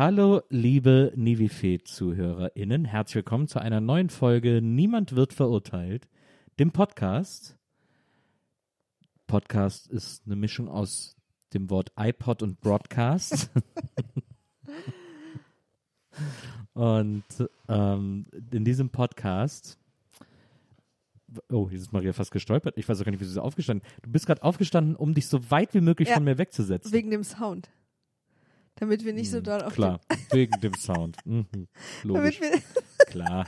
Hallo, liebe Nivifee-ZuhörerInnen. Herzlich willkommen zu einer neuen Folge Niemand wird verurteilt, dem Podcast. Podcast ist eine Mischung aus dem Wort iPod und Broadcast. und ähm, in diesem Podcast. Oh, hier ist Maria fast gestolpert. Ich weiß auch gar nicht, wie so aufgestanden Du bist gerade aufgestanden, um dich so weit wie möglich Ja. von mir wegzusetzen. Wegen dem Sound. Damit wir nicht so Hm, doll auf Klar, wegen dem Sound. Mhm. Logisch, klar.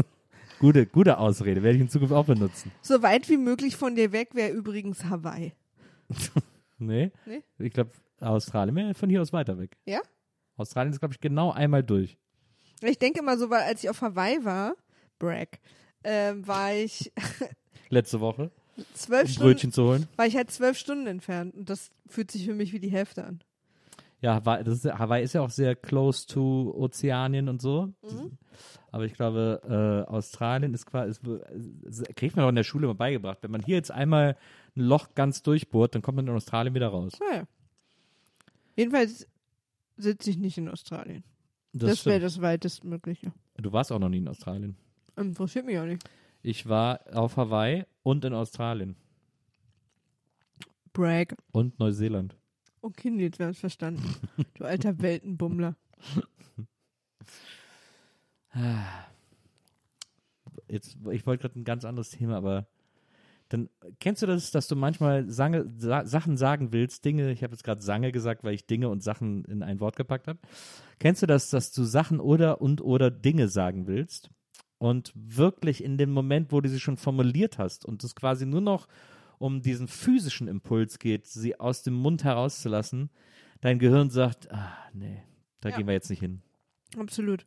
gute, gute Ausrede, werde ich in Zukunft auch benutzen. so weit wie möglich von dir weg wäre übrigens Hawaii. Nee? Nee? Ich glaube, Australien wäre von hier aus weiter weg. Ja? Australien ist, glaube ich, genau einmal durch. Ich denke immer so, weil als ich auf Hawaii war, Bragg, ähm, war ich Letzte Woche, zwölf um Stunden, Brötchen zu holen. war ich halt zwölf Stunden entfernt und das fühlt sich für mich wie die Hälfte an. Ja, Hawaii, ist, Hawaii ist ja auch sehr close to Ozeanien und so. Mhm. Aber ich glaube, äh, Australien ist quasi, ist, kriegt man auch in der Schule mal beigebracht. Wenn man hier jetzt einmal ein Loch ganz durchbohrt, dann kommt man in Australien wieder raus. Naja. Jedenfalls sitze ich nicht in Australien. Das, Das, wäre das weitestmögliche. Du warst auch noch nie in Australien. Interessiert mich auch nicht. Ich war auf Hawaii und in Australien Bragg. und Neuseeland. Okay, Nils, wir haben es verstanden. Du alter Weltenbummler. Jetzt, ich wollte gerade ein ganz anderes Thema, aber dann kennst du das, dass du manchmal Sange, Sa Sachen sagen willst, Dinge, ich habe jetzt gerade Sange gesagt, weil ich Dinge und Sachen in ein Wort gepackt habe. Kennst du das, dass du Sachen oder und oder Dinge sagen willst und wirklich in dem Moment, wo du sie schon formuliert hast und es quasi nur noch um diesen physischen Impuls geht, sie aus dem Mund herauszulassen, dein Gehirn sagt, ah, nee, da Ja. gehen wir jetzt nicht hin. Absolut.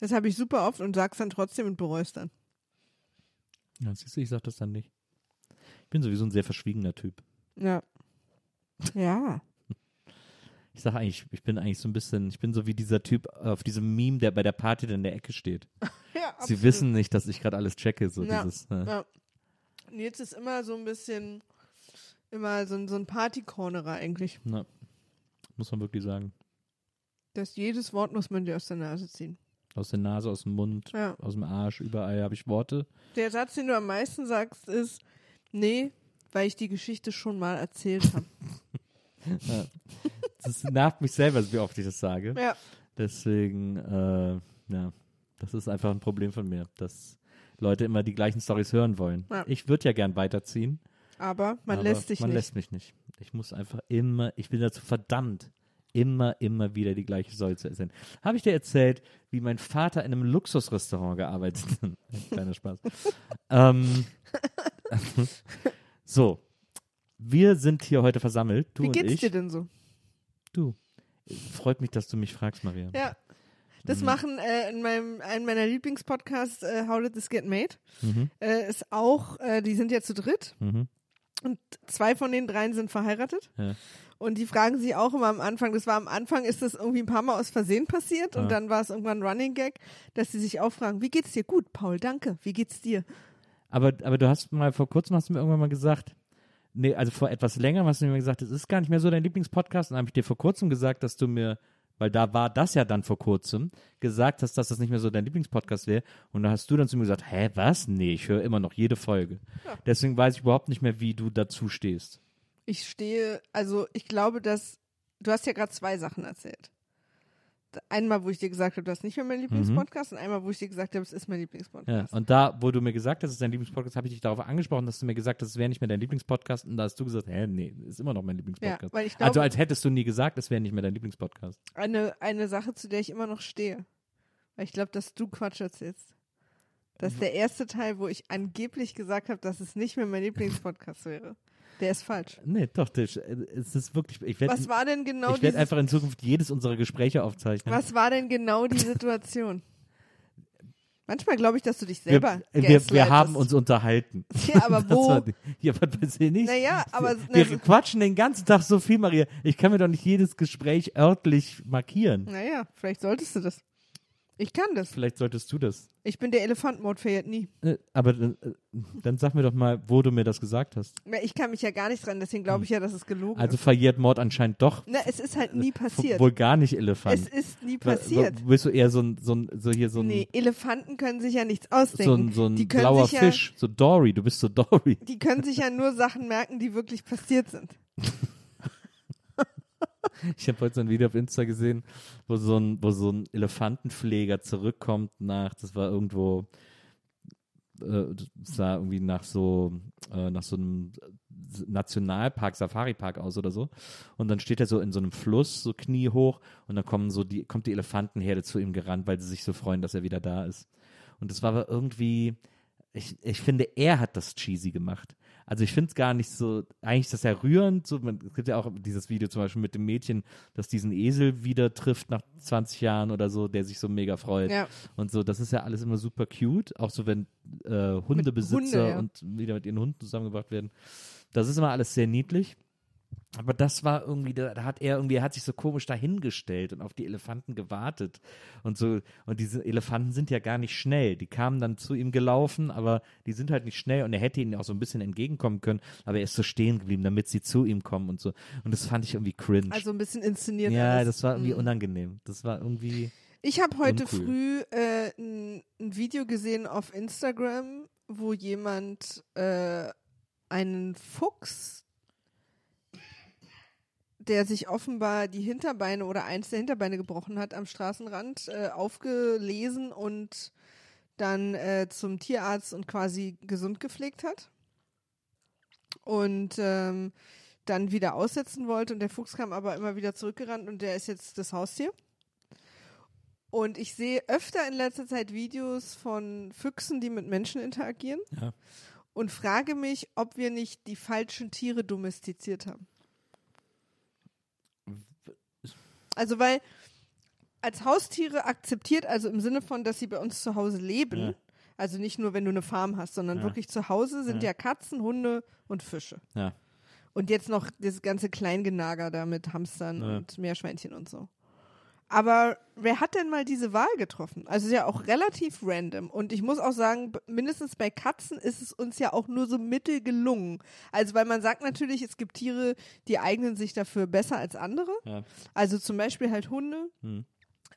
Das habe ich super oft und sag's dann trotzdem und bereust dann. Ja, siehst du, ich sag das dann nicht. Ich bin sowieso ein sehr verschwiegener Typ. Ja. Ja. Ich sag eigentlich, ich bin eigentlich so ein bisschen, ich bin so wie dieser Typ auf diesem Meme, der bei der Party dann in der Ecke steht. ja Sie wissen nicht, dass ich gerade alles checke, so Ja. dieses. Ne? Ja. Nils ist immer so ein bisschen, immer so ein, so ein Partycornerer eigentlich. Na, muss man wirklich sagen. Das jedes Wort muss man dir aus der Nase ziehen. Aus der Nase, aus dem Mund, Ja. aus dem Arsch, überall habe ich Worte. Der Satz, den du am meisten sagst, ist, nee, weil ich die Geschichte schon mal erzählt habe. Das nervt mich selber, wie oft ich das sage. ja. Deswegen, äh, ja, das ist einfach ein Problem von mir, dass Leute immer die gleichen Stories hören wollen. Ja. Ich würde ja gern weiterziehen. Aber man aber lässt sich man nicht. lässt mich nicht. Ich muss einfach immer, ich bin dazu verdammt, immer, immer wieder die gleiche Story zu erzählen. Habe ich dir erzählt, wie mein Vater in einem Luxusrestaurant gearbeitet hat? Kleiner Spaß. ähm, so, wir sind hier heute versammelt, du Wie und geht's ich. dir denn so? Du, freut mich, dass du mich fragst, Maria. Ja. Das Mhm. machen äh, in meinem einem meiner Lieblingspodcasts, äh, How Did This Get Made, Mhm, äh, ist auch, äh, die sind ja zu dritt mhm, und zwei von den dreien sind verheiratet. ja. Und die fragen sich auch immer am Anfang, das war am Anfang, ist das irgendwie ein paar Mal aus Versehen passiert und Ja. dann war es irgendwann ein Running Gag, dass sie sich auch fragen, wie geht's dir? Gut, Paul, danke. Wie geht's dir? Aber, aber du hast mal vor kurzem hast du mir irgendwann mal gesagt, nee, also vor etwas länger hast du mir gesagt, es ist gar nicht mehr so dein Lieblingspodcast. Und dann habe ich dir vor kurzem gesagt, dass du mir, weil da war das ja dann vor kurzem, gesagt hast, dass das nicht mehr so dein Lieblingspodcast wäre. Und da hast du dann zu mir gesagt, hä, was? Nee, ich höre immer noch jede Folge. Ja. Deswegen weiß ich überhaupt nicht mehr, wie du dazu stehst. Ich stehe, also ich glaube, dass, du hast ja gerade zwei Sachen erzählt. Einmal, wo ich dir gesagt habe, das ist nicht mehr mein Lieblingspodcast und einmal, wo ich dir gesagt habe, es ist mein Ja. Lieblingspodcast. Und da, wo du mir gesagt hast, es ist dein Lieblingspodcast, habe ich dich darauf angesprochen, dass du mir gesagt hast, es wäre nicht mehr dein Lieblingspodcast. Und da hast du gesagt, hä, nee, ist immer noch mein Lieblingspodcast. ich glaube- also als hättest du nie gesagt, es wäre nicht mehr dein Lieblingspodcast. eine, eine Sache, zu der ich immer noch stehe. Weil ich glaube, dass du Quatsch erzählst. Das ist der erste Teil, wo ich angeblich gesagt habe, dass es nicht mehr mein Lieblingspodcast wäre. Der ist falsch. Nee, doch, das, es ist wirklich, ich werde Was war denn genau ich werde dieses, einfach in Zukunft jedes unserer Gespräche aufzeichnen. was war denn genau die Situation? Manchmal glaube ich, dass du dich Wir, selber wir, wir gaslightest. haben uns unterhalten. Ja, aber Das wo? war die- ja, was weiß ich nicht. Naja, aber wir na, quatschen den ganzen Tag so viel, Maria. Ich kann mir doch nicht jedes Gespräch örtlich markieren. naja, vielleicht solltest du das. Ich kann das. Vielleicht solltest du das. Ich bin der Elefant-Mode nie. Äh, Aber äh, dann sag mir doch mal, wo du mir das gesagt hast. Na, Ich kann mich ja gar nicht dran, deswegen glaube ich ja, dass es gelogen Also ist. verjährt Mord anscheinend doch. Na, es ist halt nie passiert. Wohl gar nicht Elefant. Es ist nie passiert. Bist du eher so ein, so ein, so hier so ein, Nee, Elefanten können sich ja nichts so ausdenken. ein, so ein die blauer sich ja, Fisch, so Dory, du bist so Dory. Die können sich ja nur Sachen merken, die wirklich passiert sind. Ich habe heute so ein Video auf Insta gesehen, wo so ein, wo so ein Elefantenpfleger zurückkommt nach, das war irgendwo, äh, sah irgendwie nach so, äh, nach so einem Nationalpark, Safari-Park aus oder so. Und dann steht er so in so einem Fluss, so kniehoch, und dann kommen so die, kommt die Elefantenherde zu ihm gerannt, weil sie sich so freuen, dass er wieder da ist. Und das war aber irgendwie, ich, ich finde, er hat das cheesy gemacht. Also ich finde es gar nicht so, eigentlich ist das ja rührend, so, man, es gibt ja auch dieses Video zum Beispiel mit dem Mädchen, das diesen Esel wieder trifft nach 20 Jahren oder so, der sich so mega freut. Ja. Und so, das ist ja alles immer super cute, auch so wenn äh, Hundebesitzer Hunde, ja. und wieder mit ihren Hunden zusammengebracht werden. Das ist immer alles sehr niedlich. Aber das war irgendwie, da, hat er irgendwie, er hat sich so komisch dahingestellt und auf die Elefanten gewartet und so. Und diese Elefanten sind ja gar nicht schnell. Die kamen dann zu ihm gelaufen, aber die sind halt nicht schnell und er hätte ihnen auch so ein bisschen entgegenkommen können, aber er ist so stehen geblieben, damit sie zu ihm kommen und so. Und das fand ich irgendwie cringe. Also ein bisschen inszeniert. ja, alles. das war irgendwie Mhm. unangenehm. Das war irgendwie. Ich habe heute Uncool. früh äh, ein, ein Video gesehen auf Instagram, wo jemand äh, einen Fuchs, der sich offenbar die Hinterbeine oder eins der Hinterbeine gebrochen hat, am Straßenrand äh, aufgelesen und dann äh, zum Tierarzt und quasi gesund gepflegt hat. Und ähm, dann wieder aussetzen wollte und der Fuchs kam aber immer wieder zurückgerannt und der ist jetzt das Haustier. Und ich sehe öfter in letzter Zeit Videos von Füchsen, die mit Menschen interagieren. Ja. Und frage mich, ob wir nicht die falschen Tiere domestiziert haben. Also, weil als Haustiere akzeptiert, also im Sinne von, dass sie bei uns zu Hause leben, Ja. also nicht nur, wenn du eine Farm hast, sondern Ja. wirklich zu Hause sind Ja. ja Katzen, Hunde und Fische. Ja. Und jetzt noch das ganze Kleingenager da mit Hamstern und Meerschweinchen und so. Aber wer hat denn mal diese Wahl getroffen? Also ist ja auch relativ random. Und ich muss auch sagen, mindestens bei Katzen ist es uns ja auch nur so mittel gelungen. Also weil man sagt natürlich, es gibt Tiere, die eignen sich dafür besser als andere. Ja. Also zum Beispiel halt Hunde. Hm.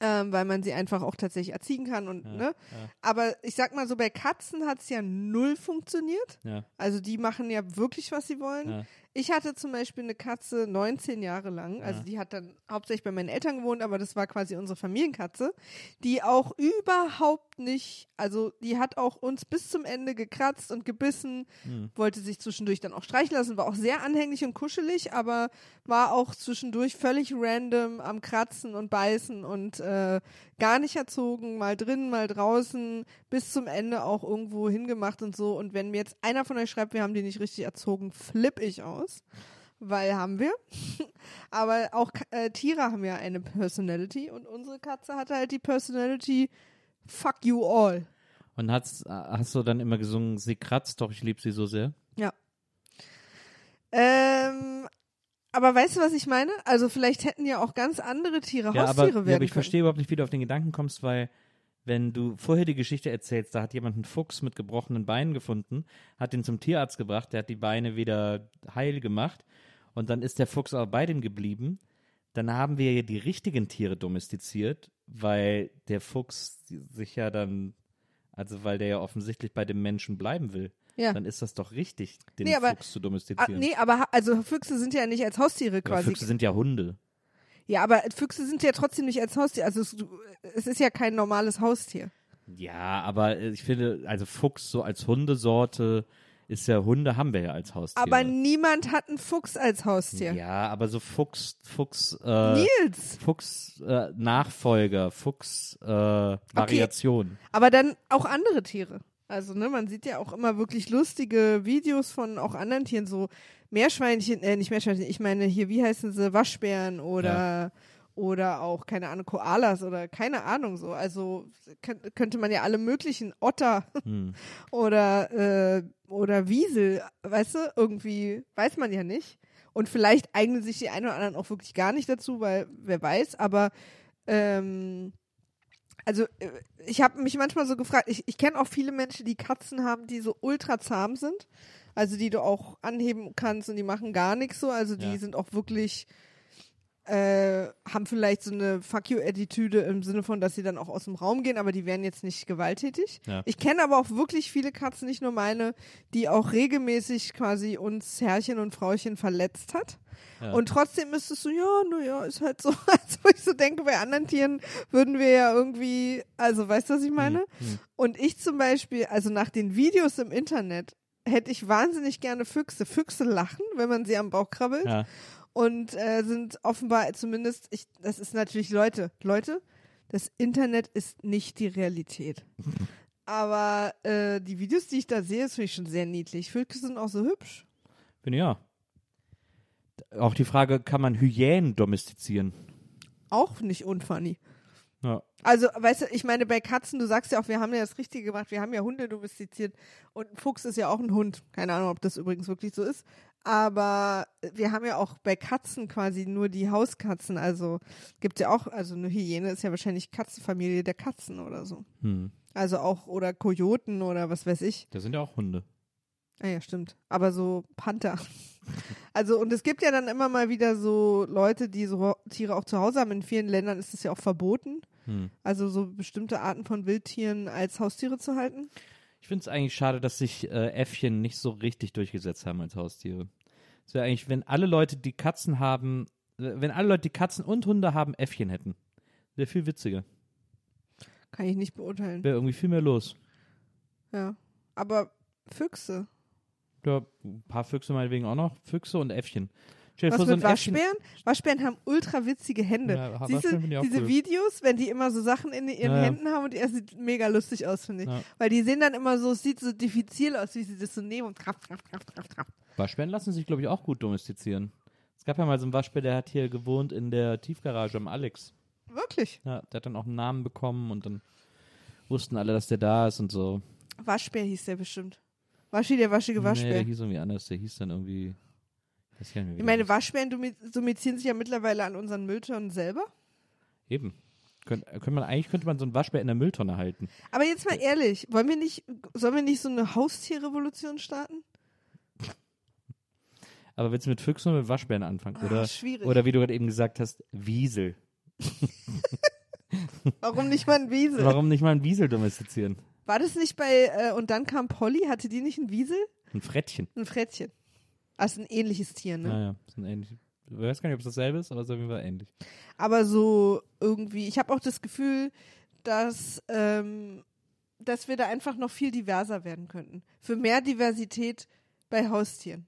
Ähm, weil man sie einfach auch tatsächlich erziehen kann und Ja, ne. ja. Aber ich sag mal so, bei Katzen hat es ja null funktioniert. Ja. Also die machen ja wirklich, was sie wollen. Ich hatte zum Beispiel eine Katze 19 Jahre lang. Also Ja. die hat dann hauptsächlich bei meinen Eltern gewohnt, aber das war quasi unsere Familienkatze, die auch überhaupt nicht, also die hat auch uns bis zum Ende gekratzt und gebissen, Hm. wollte sich zwischendurch dann auch streichen lassen, war auch sehr anhänglich und kuschelig, aber war auch zwischendurch völlig random am Kratzen und Beißen und äh, gar nicht erzogen, mal drinnen, mal draußen, bis zum Ende auch irgendwo hingemacht und so. Und wenn mir jetzt einer von euch schreibt, wir haben die nicht richtig erzogen, flipp ich aus. Weil haben wir. Aber auch äh, Tiere haben ja eine Personality und unsere Katze hatte halt die Personality Fuck you all. Und hast, hast du dann immer gesungen, sie kratzt, doch ich liebe sie so sehr? Ähm, aber weißt du, was ich meine? Also vielleicht hätten ja auch ganz andere Tiere Ja, Haustiere aber, werden ja, aber ich können. verstehe überhaupt nicht, wie du auf den Gedanken kommst, weil wenn du vorher die Geschichte erzählst, da hat jemand einen Fuchs mit gebrochenen Beinen gefunden, hat ihn zum Tierarzt gebracht, der hat die Beine wieder heil gemacht und dann ist der Fuchs aber bei dem geblieben. Dann haben wir ja die richtigen Tiere domestiziert, weil der Fuchs sich ja dann, also weil der ja offensichtlich bei dem Menschen bleiben will. Ja. Dann ist das doch richtig, den Nee, aber- Fuchs zu Ah, domestizieren. nee, aber also Füchse sind ja nicht als Haustiere aber quasi. Füchse sind ja Hunde. Ja, aber Füchse sind ja trotzdem nicht als Haustier. Also es, es ist ja kein normales Haustier. Ja, aber äh, ich finde, also Fuchs so als Hundesorte ist ja, Hunde haben wir ja als Haustiere. Aber niemand hat einen Fuchs als Haustier. Ja, aber so Fuchs, Fuchs, äh, Nils! Fuchs äh, Nachfolger, Fuchs äh, Variation. Aber dann auch andere Tiere. Also, ne, man sieht ja auch immer wirklich lustige Videos von auch anderen Tieren, so Meerschweinchen, äh, nicht Meerschweinchen, ich meine hier, wie heißen sie, Waschbären oder oder auch, keine Ahnung, Koalas oder keine Ahnung so. Also könnt, könnte man ja alle möglichen Otter Hm. oder, äh, oder Wiesel, weißt du, irgendwie weiß man ja nicht. Und vielleicht eignen sich die einen oder anderen auch wirklich gar nicht dazu, weil wer weiß, aber ähm, also äh, ich habe mich manchmal so gefragt, ich, ich kenne auch viele Menschen, die Katzen haben, die so ultra zahm sind, also die du auch anheben kannst und die machen gar nichts so, also die Ja. sind auch wirklich äh, haben vielleicht so eine Fuck you-Attitüde im Sinne von, dass sie dann auch aus dem Raum gehen, aber die wären jetzt nicht gewalttätig. Ja. Ich kenne aber auch wirklich viele Katzen, nicht nur meine, die auch regelmäßig quasi uns Herrchen und Frauchen verletzt hat. Ja. Und trotzdem müsstest du, ja, naja, ist halt so, als wo ich so denke, bei anderen Tieren würden wir ja irgendwie, also weißt du, was ich meine? Hm. Und ich zum Beispiel, also nach den Videos im Internet, hätte ich wahnsinnig gerne Füchse. Füchse lachen, wenn man sie am Bauch krabbelt Ja. Und äh, sind offenbar zumindest, ich, das ist natürlich Leute, Leute, das Internet ist nicht die Realität. Aber äh, die Videos, die ich da sehe, das finde ich schon sehr niedlich. Füchse sind auch so hübsch. Bin ja. Auch die Frage, kann man Hyänen domestizieren? Auch nicht unfunny. Ja. Also, weißt du, ich meine, bei Katzen, du sagst ja auch, wir haben ja das Richtige gemacht, wir haben ja Hunde domestiziert und ein Fuchs ist ja auch ein Hund. Keine Ahnung, ob das übrigens wirklich so ist. Aber wir haben ja auch bei Katzen quasi nur die Hauskatzen. Also gibt ja auch, also eine Hyäne ist ja wahrscheinlich Katzenfamilie der Katzen oder so. Hm. Also auch, oder Kojoten oder was weiß ich. Das sind ja auch Hunde. Ah ja, stimmt. Aber so Panther. Also, und es gibt ja dann immer mal wieder so Leute, die so Tiere auch zu Hause haben. In vielen Ländern ist es ja auch verboten. Hm. Also so bestimmte Arten von Wildtieren als Haustiere zu halten. Ich finde es eigentlich schade, dass sich äh, Äffchen nicht so richtig durchgesetzt haben als Haustiere. Es wäre eigentlich, wenn alle Leute, die Katzen haben, äh, wenn alle Leute, die Katzen und Hunde haben, Äffchen hätten. Wäre viel witziger. Kann ich nicht beurteilen. Wäre irgendwie viel mehr los. Ja. Aber Füchse. Ja, ein paar Füchse meinetwegen auch noch. Füchse und Äffchen. Was so mit Äffchen. Waschbären? Waschbären haben ultra witzige Hände. Ja, ich auch diese cool. Videos, wenn die immer so Sachen in ihren Ja. Händen haben und die, das sieht mega lustig aus, finde ich. Ja. Weil die sehen dann immer so, es sieht so diffizil aus, wie sie das so nehmen und trapp, trapp, trapp, trapp, trapp. Waschbären lassen sich, glaube ich, auch gut domestizieren. Es gab ja mal so einen Waschbär, der hat hier gewohnt in der Tiefgarage am Alex. Wirklich. Ja, der hat dann auch einen Namen bekommen und dann wussten alle, dass der da ist und so. Waschbär hieß der bestimmt. Waschi, der waschige Nee, Waschbär. der hieß irgendwie anders. Der hieß dann irgendwie. Nicht mehr, wie ich meine. Waschbären domestizieren sich ja mittlerweile an unseren Mülltonnen selber. Eben. Könnte man, eigentlich könnte man so einen Waschbär in der Mülltonne halten. Aber jetzt mal ehrlich, wollen wir nicht, sollen wir nicht so eine Haustierrevolution starten? Aber willst du mit Füchsen oder mit Waschbären anfangen? Ah, Oder, schwierig. oder wie du gerade eben gesagt hast, Wiesel. Warum nicht mal ein Wiesel? Warum nicht mal einen Wiesel domestizieren? War das nicht bei, äh, und dann kam Polly, hatte die nicht ein Wiesel? Ein Frettchen. Ein Frettchen. Also ein ähnliches Tier, ne? Naja, ist ein ähnlich. Ich weiß gar nicht, ob es dasselbe ist, aber es ist auf jeden Fall ähnlich. Aber so irgendwie, ich habe auch das Gefühl, dass, ähm, dass wir da einfach noch viel diverser werden könnten. Für mehr Diversität bei Haustieren.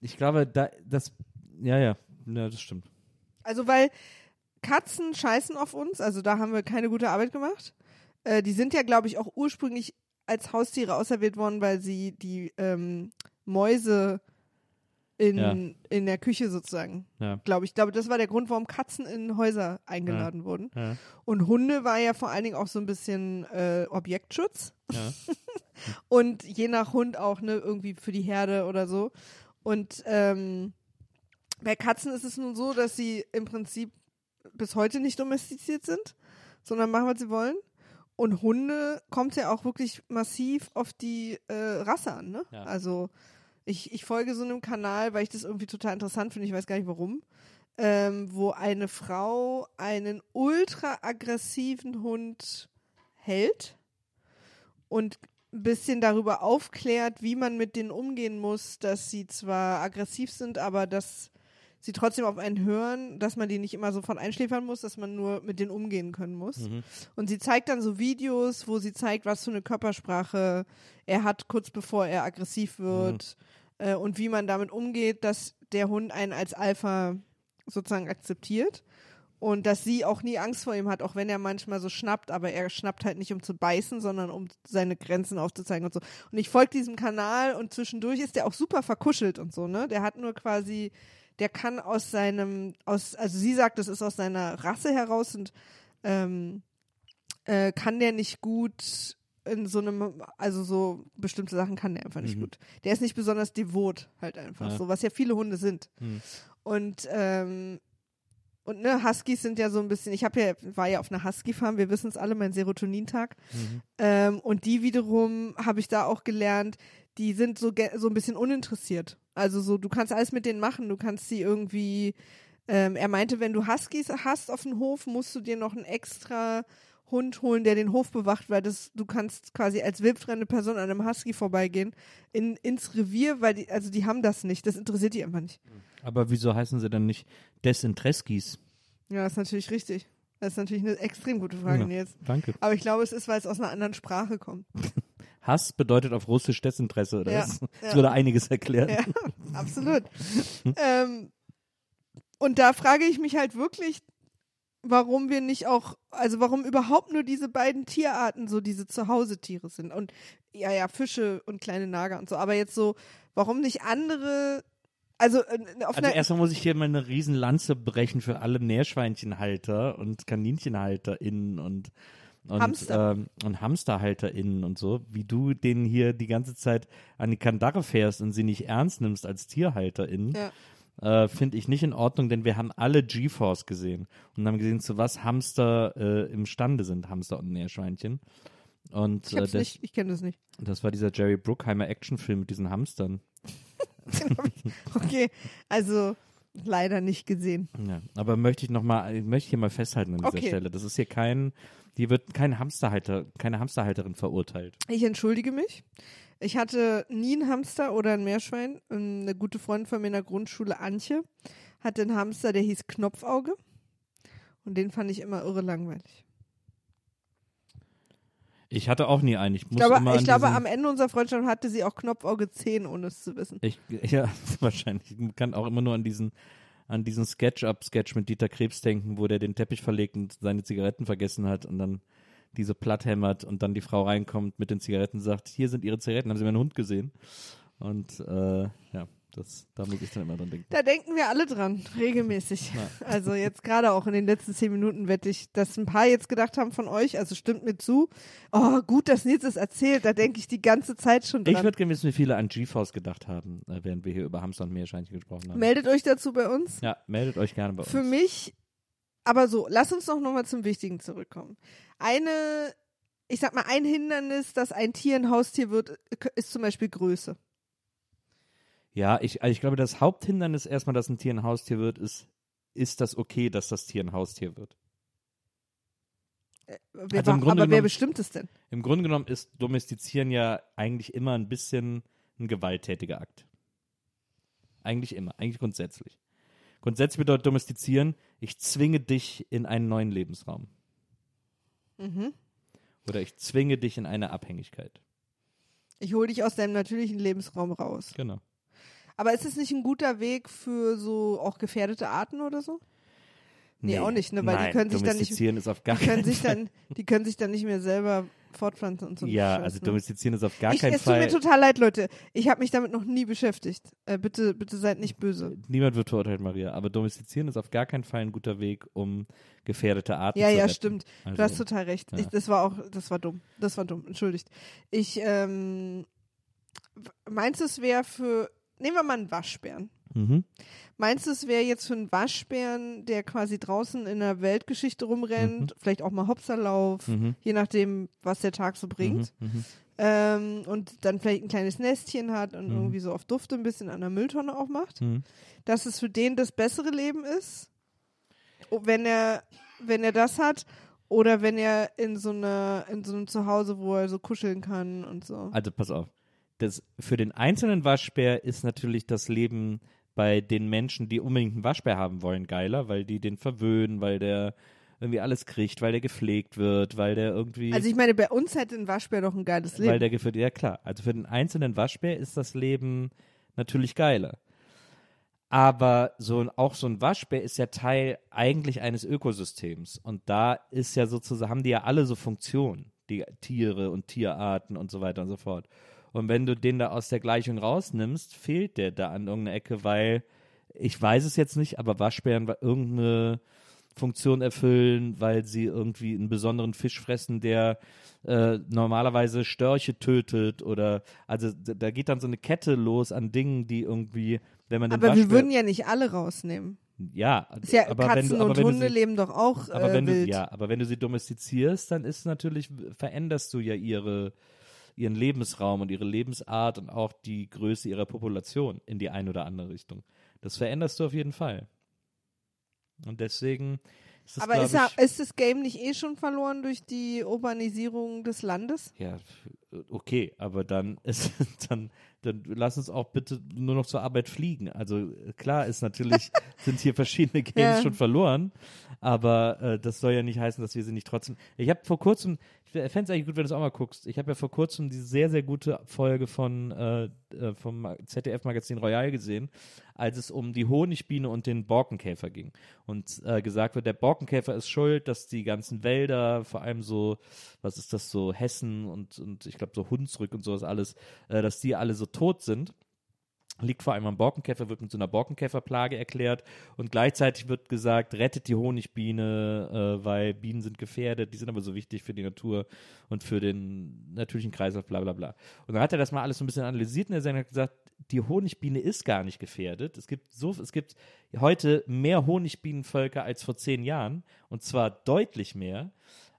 Ich glaube, da, das, ja, ja, ja, das stimmt. Also, weil Katzen scheißen auf uns, also da haben wir keine gute Arbeit gemacht. Äh, die sind ja, glaube ich, auch ursprünglich als Haustiere auserwählt worden, weil sie die ähm, Mäuse in, Ja. in der Küche sozusagen, Ja. glaube ich. Ich glaube, das war der Grund, warum Katzen in Häuser eingeladen wurden. Ja, Und Hunde war ja vor allen Dingen auch so ein bisschen äh, Objektschutz. Und je nach Hund auch, ne, irgendwie für die Herde oder so. Und ähm, bei Katzen ist es nun so, dass sie im Prinzip bis heute nicht domestiziert sind, sondern machen, was sie wollen. Und Hunde kommt ja auch wirklich massiv auf die äh, Rasse an, ne? Also ich, ich folge so einem Kanal, weil ich das irgendwie total interessant finde, ich weiß gar nicht warum, ähm, wo eine Frau einen ultra aggressiven Hund hält und ein bisschen darüber aufklärt, wie man mit denen umgehen muss, dass sie zwar aggressiv sind, aber dass sie trotzdem auf einen hören, dass man die nicht immer sofort einschläfern muss, dass man nur mit denen umgehen können muss. Mhm. Und sie zeigt dann so Videos, wo sie zeigt, was für eine Körpersprache er hat, kurz bevor er aggressiv wird äh, und wie man damit umgeht, dass der Hund einen als Alpha sozusagen akzeptiert. Und dass sie auch nie Angst vor ihm hat, auch wenn er manchmal so schnappt, aber er schnappt halt nicht, um zu beißen, sondern um seine Grenzen aufzuzeigen und so. Und ich folge diesem Kanal und zwischendurch ist der auch super verkuschelt und so, ne? Der hat nur quasi der kann aus seinem, aus, also sie sagt, das ist aus seiner Rasse heraus und ähm, äh, kann der nicht gut in so einem, also so bestimmte Sachen kann der einfach nicht Mhm. gut. Der ist nicht besonders devot, halt einfach Ja. so, was ja viele Hunde sind. Hm. Und ähm, und ne, Huskies sind ja so ein bisschen, ich habe ja, war ja auf einer Husky-Farm, wir wissen es alle, mein Serotonintag. Mhm. Ähm, und die wiederum habe ich da auch gelernt, die sind so, so ein bisschen uninteressiert. Also so, du kannst alles mit denen machen, du kannst sie irgendwie, ähm, er meinte, wenn du Huskies hast auf dem Hof, musst du dir noch einen extra Hund holen, der den Hof bewacht, weil das, du kannst quasi als wildfremde Person an einem Husky vorbeigehen, in, ins Revier, weil die, also die haben das nicht, das interessiert die einfach nicht. Aber wieso heißen sie dann nicht Desintreskis? Ja, das ist natürlich richtig. Das ist natürlich eine extrem gute Frage, Ja. Nils. Danke. Aber ich glaube, es ist, weil es aus einer anderen Sprache kommt. Hass bedeutet auf Russisch Desinteresse, oder? Ja, Das, ja. würde einiges erklären. Ja, absolut. ähm, und da frage ich mich halt wirklich, warum wir nicht auch, also warum überhaupt nur diese beiden Tierarten so diese Zuhausetiere sind. Und ja, ja, Fische und kleine Nager und so. Aber jetzt so, warum nicht andere, also äh, auf Also erstmal muss ich hier mal eine riesen Lanze brechen für alle Meerschweinchenhalter und KaninchenhalterInnen und und, Hamster. Ähm, und HamsterhalterInnen und so, wie du denen hier die ganze Zeit an die Kandare fährst und sie nicht ernst nimmst als TierhalterInnen, Ja. Äh, finde ich nicht in Ordnung, denn wir haben alle GeForce gesehen und haben gesehen, zu was Hamster äh, imstande sind, Hamster und Meerschweinchen. Und ich äh, das, nicht, ich kenne das nicht. das war dieser Jerry Bruckheimer Actionfilm mit diesen Hamstern. Okay, also leider nicht gesehen. Ja, aber möchte ich noch mal, möchte ich hier mal festhalten an dieser Okay. Stelle. Das ist hier kein, die wird kein Hamsterhalter, keine Hamsterhalterin verurteilt. Ich entschuldige mich. Ich hatte nie einen Hamster oder ein Meerschwein. Ähm, Eine gute Freundin von mir in der Grundschule, Antje, hatte einen Hamster, der hieß Knopfauge. Und den fand ich immer irre langweilig. Ich hatte auch nie einen. Ich muss Ich glaube, immer ich glaube am Ende unserer Freundschaft hatte sie auch Knopfauge 10, ohne es zu wissen. ich, ja, wahrscheinlich. Ich kann auch immer nur an diesen, an diesen Sketch-Up-Sketch mit Dieter Krebs denken, wo der den Teppich verlegt und seine Zigaretten vergessen hat und dann diese platt hämmert und dann die Frau reinkommt mit den Zigaretten und sagt, hier sind ihre Zigaretten, haben Sie meinen Hund gesehen? Und äh, ja, das, da muss ich dann immer dran denken. Da denken wir alle dran, regelmäßig. Also jetzt gerade auch in den letzten zehn Minuten wette ich, dass ein paar jetzt gedacht haben von euch, also stimmt mir zu, oh gut, dass Nils es erzählt, da denke ich die ganze Zeit schon Ich dran. würde gerne wissen, wie viele an GeForce gedacht haben, äh, während wir hier über Hamster und Meerschweinchen gesprochen haben. Meldet euch dazu bei uns. Ja, meldet euch gerne bei uns. Für mich, aber so, lass uns doch nochmal zum Wichtigen zurückkommen. Eine, ich sag mal, ein Hindernis, dass ein Tier ein Haustier wird, ist zum Beispiel Größe. Ja, ich, also ich glaube, das Haupthindernis erstmal, dass ein Tier ein Haustier wird, ist, ist das okay, dass das Tier ein Haustier wird? Wer, Also im wa- Grunde aber wer genommen- bestimmt es denn? Im Grunde genommen ist Domestizieren ja eigentlich immer ein bisschen ein gewalttätiger Akt. Eigentlich immer, eigentlich grundsätzlich. Grundsätzlich bedeutet Domestizieren, ich zwinge dich in einen neuen Lebensraum. Mhm. Oder ich zwinge dich in eine Abhängigkeit. Ich hole dich aus deinem natürlichen Lebensraum raus. Genau. Aber ist es nicht ein guter Weg für so auch gefährdete Arten oder so? Nee, auch nicht, ne, weil die Nein, können sich dann nicht- ist auf gar Die können sich dann, die können sich dann nicht mehr selber fortpflanzen und so. Ja, also ne? Domestizieren ist auf gar ich, keinen es tut Fall. mir total leid, Leute. Ich habe mich damit noch nie beschäftigt. Äh, bitte, bitte seid nicht böse. Niemand wird verurteilt, Maria. Aber Domestizieren ist auf gar keinen Fall ein guter Weg, um gefährdete Arten Ja, zu ja, retten. stimmt. Also, Du hast total recht. ja. Ich, das war auch, das war dumm. Das war dumm. Entschuldigt. Ich, ähm, meinst du, es wäre für, nehmen wir mal einen Waschbären. Mhm. Meinst du, es wäre jetzt für einen Waschbären, der quasi draußen in der Weltgeschichte rumrennt, vielleicht auch mal Hopserlauf, Mhm. je nachdem, was der Tag so bringt, Mhm. Mhm. ähm, und dann vielleicht ein kleines Nestchen hat und Mhm. irgendwie so auf Dufte ein bisschen an der Mülltonne auch macht, Mhm. dass es für den das bessere Leben ist, wenn er, wenn er das hat, oder wenn er in so einer, in so einem Zuhause, wo er so kuscheln kann und so. Also pass auf. Das, für den einzelnen Waschbär ist natürlich das Leben bei den Menschen, die unbedingt einen Waschbär haben wollen, geiler, weil die den verwöhnen, weil der irgendwie alles kriegt, weil der gepflegt wird, weil der irgendwie, Also ich meine, bei uns hätte ein Waschbär doch ein geiles Leben. weil der geführt, ja klar. Also für den einzelnen Waschbär ist das Leben natürlich geiler. Aber so ein, auch so ein Waschbär ist ja Teil eigentlich eines Ökosystems. Und da ist ja sozusagen, haben die ja alle so Funktionen, die Tiere und Tierarten und so weiter und so fort. Und wenn du den da aus der Gleichung rausnimmst, fehlt der da an irgendeiner Ecke, weil ich weiß es jetzt nicht, aber Waschbären wa- irgendeine Funktion erfüllen, weil sie irgendwie einen besonderen Fisch fressen, der äh, normalerweise Störche tötet oder also da geht dann so eine Kette los an Dingen, die irgendwie, wenn man den Aber wir würden ja nicht alle rausnehmen. ja, Ist ja, aber Katzen wenn du, aber und wenn Hunde sie, leben doch auch aber äh, wenn du, wild. ja, aber wenn du sie domestizierst, dann ist natürlich veränderst du ja ihre ihren Lebensraum und ihre Lebensart und auch die Größe ihrer Population in die eine oder andere Richtung. Das veränderst du auf jeden Fall. Und deswegen ist das, Aber ist, ja, ist das Game nicht eh schon verloren durch die Urbanisierung des Landes? ja, okay, aber dann ist dann dann lass uns auch bitte nur noch zur Arbeit fliegen. Also klar ist natürlich sind hier verschiedene Games Ja. schon verloren, aber äh, das soll ja nicht heißen, dass wir sie nicht trotzdem. Ich habe vor kurzem, fände es eigentlich gut, wenn du es auch mal guckst. Ich habe ja vor kurzem diese sehr sehr gute Folge von äh, äh, vom ZDF Magazin Royal gesehen, als es um die Honigbiene und den Borkenkäfer ging und äh, gesagt wird, der Borkenkäfer ist schuld, dass die ganzen Wälder, vor allem so, was ist das so Hessen und und ich glaube so Hunsrück und sowas alles, äh, dass die alle so tot sind. Liegt vor allem am Borkenkäfer, wird mit so einer Borkenkäferplage erklärt und gleichzeitig wird gesagt, rettet die Honigbiene, äh, weil Bienen sind gefährdet, die sind aber so wichtig für die Natur und für den natürlichen Kreislauf, bla bla bla. Und dann hat er das mal alles so ein bisschen analysiert und er hat gesagt, die Honigbiene ist gar nicht gefährdet. Es gibt so, es gibt heute mehr Honigbienenvölker als vor zehn Jahren und zwar deutlich mehr.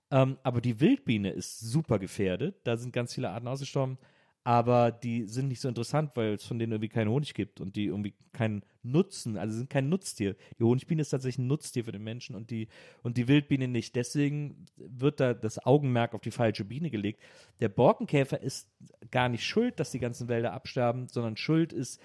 Ähm, aber die Wildbiene ist super gefährdet. Da sind ganz viele Arten ausgestorben. Aber die sind nicht so interessant, weil es von denen irgendwie keinen Honig gibt und die irgendwie keinen Nutzen, also sind kein Nutztier. Die Honigbiene ist tatsächlich ein Nutztier für den Menschen und die, und die Wildbiene nicht. Deswegen wird da das Augenmerk auf die falsche Biene gelegt. Der Borkenkäfer ist gar nicht schuld, dass die ganzen Wälder absterben, sondern schuld ist,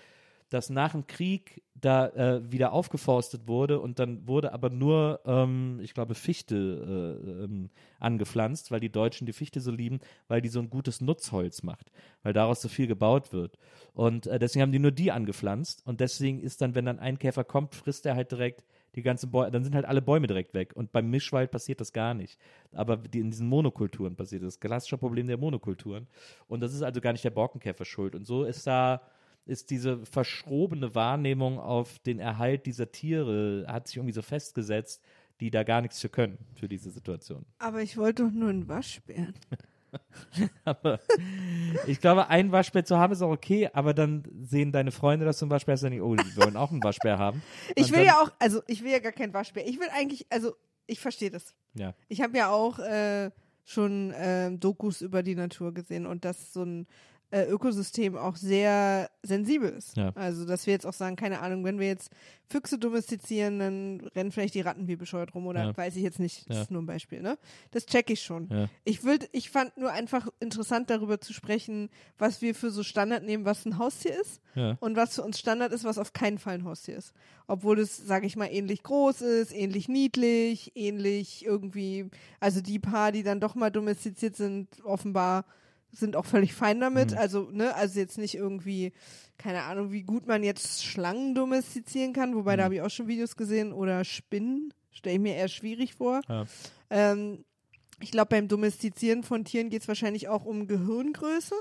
dass nach dem Krieg da äh, wieder aufgeforstet wurde und dann wurde aber nur, ähm, ich glaube, Fichte äh, ähm, angepflanzt, weil die Deutschen die Fichte so lieben, weil die so ein gutes Nutzholz macht, weil daraus so viel gebaut wird. Und äh, deswegen haben die nur die angepflanzt und deswegen ist dann, wenn dann ein Käfer kommt, frisst er halt direkt die ganzen Bäume, dann sind halt alle Bäume direkt weg. Und beim Mischwald passiert das gar nicht. Aber die, in diesen Monokulturen passiert das. Klassische Problem der Monokulturen. Und das ist also gar nicht der Borkenkäfer schuld. Und so ist da ist diese verschrobene Wahrnehmung auf den Erhalt dieser Tiere, hat sich irgendwie so festgesetzt, die da gar nichts für können, für diese Situation. Aber ich wollte doch nur einen Waschbären. Aber ich glaube, ein Waschbär zu haben ist auch okay, aber dann sehen deine Freunde das zum Beispiel, sagen, die, oh, die wollen auch einen Waschbär haben. Ich Und will dann, ja auch, also ich will ja gar keinen Waschbär. Ich will eigentlich, also ich verstehe das. Ja, Ich habe ja auch äh, schon ähm, Dokus über die Natur gesehen und dass so ein äh, Ökosystem auch sehr sensibel ist. Ja. Also, dass wir jetzt auch sagen, keine Ahnung, wenn wir jetzt Füchse domestizieren, dann rennen vielleicht die Ratten wie bescheuert rum oder Ja. weiß ich jetzt nicht. Das Ja. ist nur ein Beispiel, ne? Das check ich schon. Ich würde, ich fand nur einfach interessant darüber zu sprechen, was wir für so Standard nehmen, was ein Haustier ist und was für uns Standard ist, was auf keinen Fall ein Haustier ist. Obwohl es, sage ich mal, ähnlich groß ist, ähnlich niedlich, ähnlich irgendwie, also die paar, die dann doch mal domestiziert sind, offenbar sind auch völlig fein damit. Mhm. Also, ne, also jetzt nicht irgendwie, keine Ahnung, wie gut man jetzt Schlangen domestizieren kann, wobei Mhm. da habe ich auch schon Videos gesehen, oder Spinnen, stelle ich mir eher schwierig vor. Ja. Ähm, ich glaube, beim Domestizieren von Tieren geht es wahrscheinlich auch um Gehirngröße.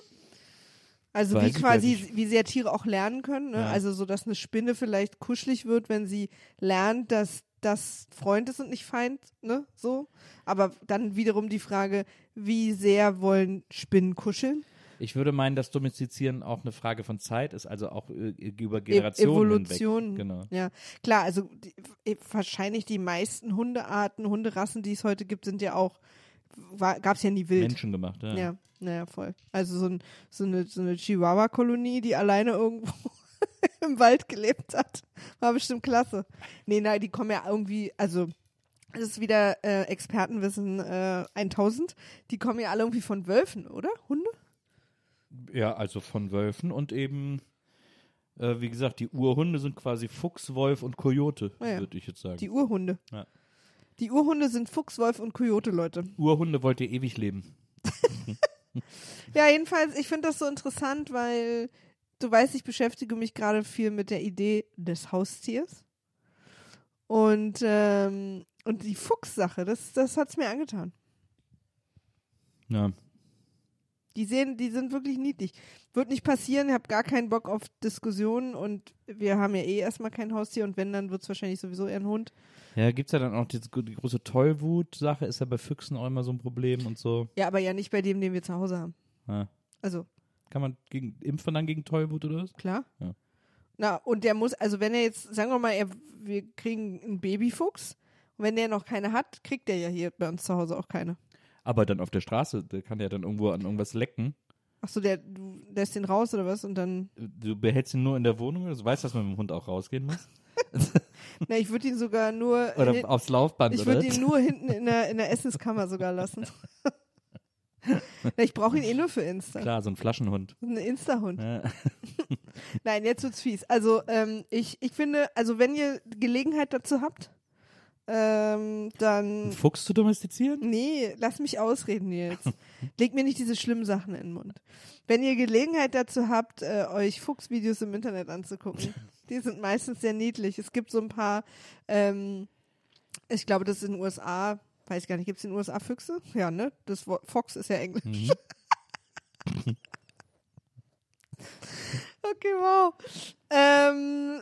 Also Weiß wie quasi, wie sehr Tiere auch lernen können. Ne? Ja. Also so, dass eine Spinne vielleicht kuschelig wird, wenn sie lernt, dass das Freund ist und nicht Feind, ne? So. Aber dann wiederum die Frage, wie sehr wollen Spinnen kuscheln? Ich würde meinen, dass Domestizieren auch eine Frage von Zeit ist, also auch äh, über E Generationen Evolution. hinweg. Genau. Ja, klar, also die, eh, wahrscheinlich die meisten Hundearten, Hunderassen, die es heute gibt, sind ja auch, gab es ja nie wild. Menschen gemacht, ja. Ja, naja, voll. Also so, ein, so eine, so eine Chihuahua-Kolonie, die alleine irgendwo im Wald gelebt hat, war bestimmt klasse. Nee, nein, die kommen ja irgendwie, also das ist wieder äh, Expertenwissen äh, 1000, die kommen ja alle irgendwie von Wölfen, oder? Hunde? Ja, also von Wölfen und eben, äh, wie gesagt, die Urhunde sind quasi Fuchs, Wolf und Kojote, Ah ja. würde ich jetzt sagen. Die Urhunde. Ja. Die Urhunde sind Fuchs, Wolf und Kojote, Leute. Urhunde wollt ihr ewig leben. Ja, jedenfalls, ich finde das so interessant, weil du weißt, ich beschäftige mich gerade viel mit der Idee des Haustiers. Und, ähm, und die Fuchssache, das, das hat es mir angetan. Ja. Die sehen, die sind wirklich niedlich. Wird nicht passieren, ich habe gar keinen Bock auf Diskussionen und wir haben ja eh erstmal kein Haustier und wenn, dann wird es wahrscheinlich sowieso eher ein Hund. Ja, gibt's ja dann auch die, die große Tollwut-Sache, ist ja bei Füchsen auch immer so ein Problem und so. Ja, aber ja nicht bei dem, den wir zu Hause haben. Ja. Also, Kann man gegen, impfen dann gegen Tollwut oder was? klar. Ja. Na, und der muss, also wenn er jetzt, sagen wir mal, er, wir kriegen einen Babyfuchs und wenn der noch keine hat, kriegt der ja hier bei uns zu Hause auch keine. Aber dann auf der Straße, der kann ja dann irgendwo an irgendwas lecken. Achso, der, du lässt den raus oder was und dann, Du behältst ihn nur in der Wohnung, du weißt, dass man mit dem Hund auch rausgehen muss. na, ich würde ihn sogar nur, Oder aufs Laufband, ich oder? würde ihn nur hinten in der, in der Essenskammer sogar lassen. ich brauche ihn eh nur für Insta. Klar, so ein Flaschenhund. Ein Insta-Hund. Ja. Nein, jetzt wird's fies. Also, ähm, ich, ich finde, also wenn ihr Gelegenheit dazu habt, ähm, dann. Fuchs zu domestizieren? Nee, lass mich ausreden jetzt. Leg mir nicht diese schlimmen Sachen in den Mund. Wenn ihr Gelegenheit dazu habt, äh, euch Fuchsvideos im Internet anzugucken, die sind meistens sehr niedlich. Es gibt so ein paar, ähm, ich glaube, das ist in den USA, weiß gar nicht, gibt es in den USA Füchse? Ja, ne? Das Wort Fox ist ja Englisch. Mhm. Okay, wow. Ähm,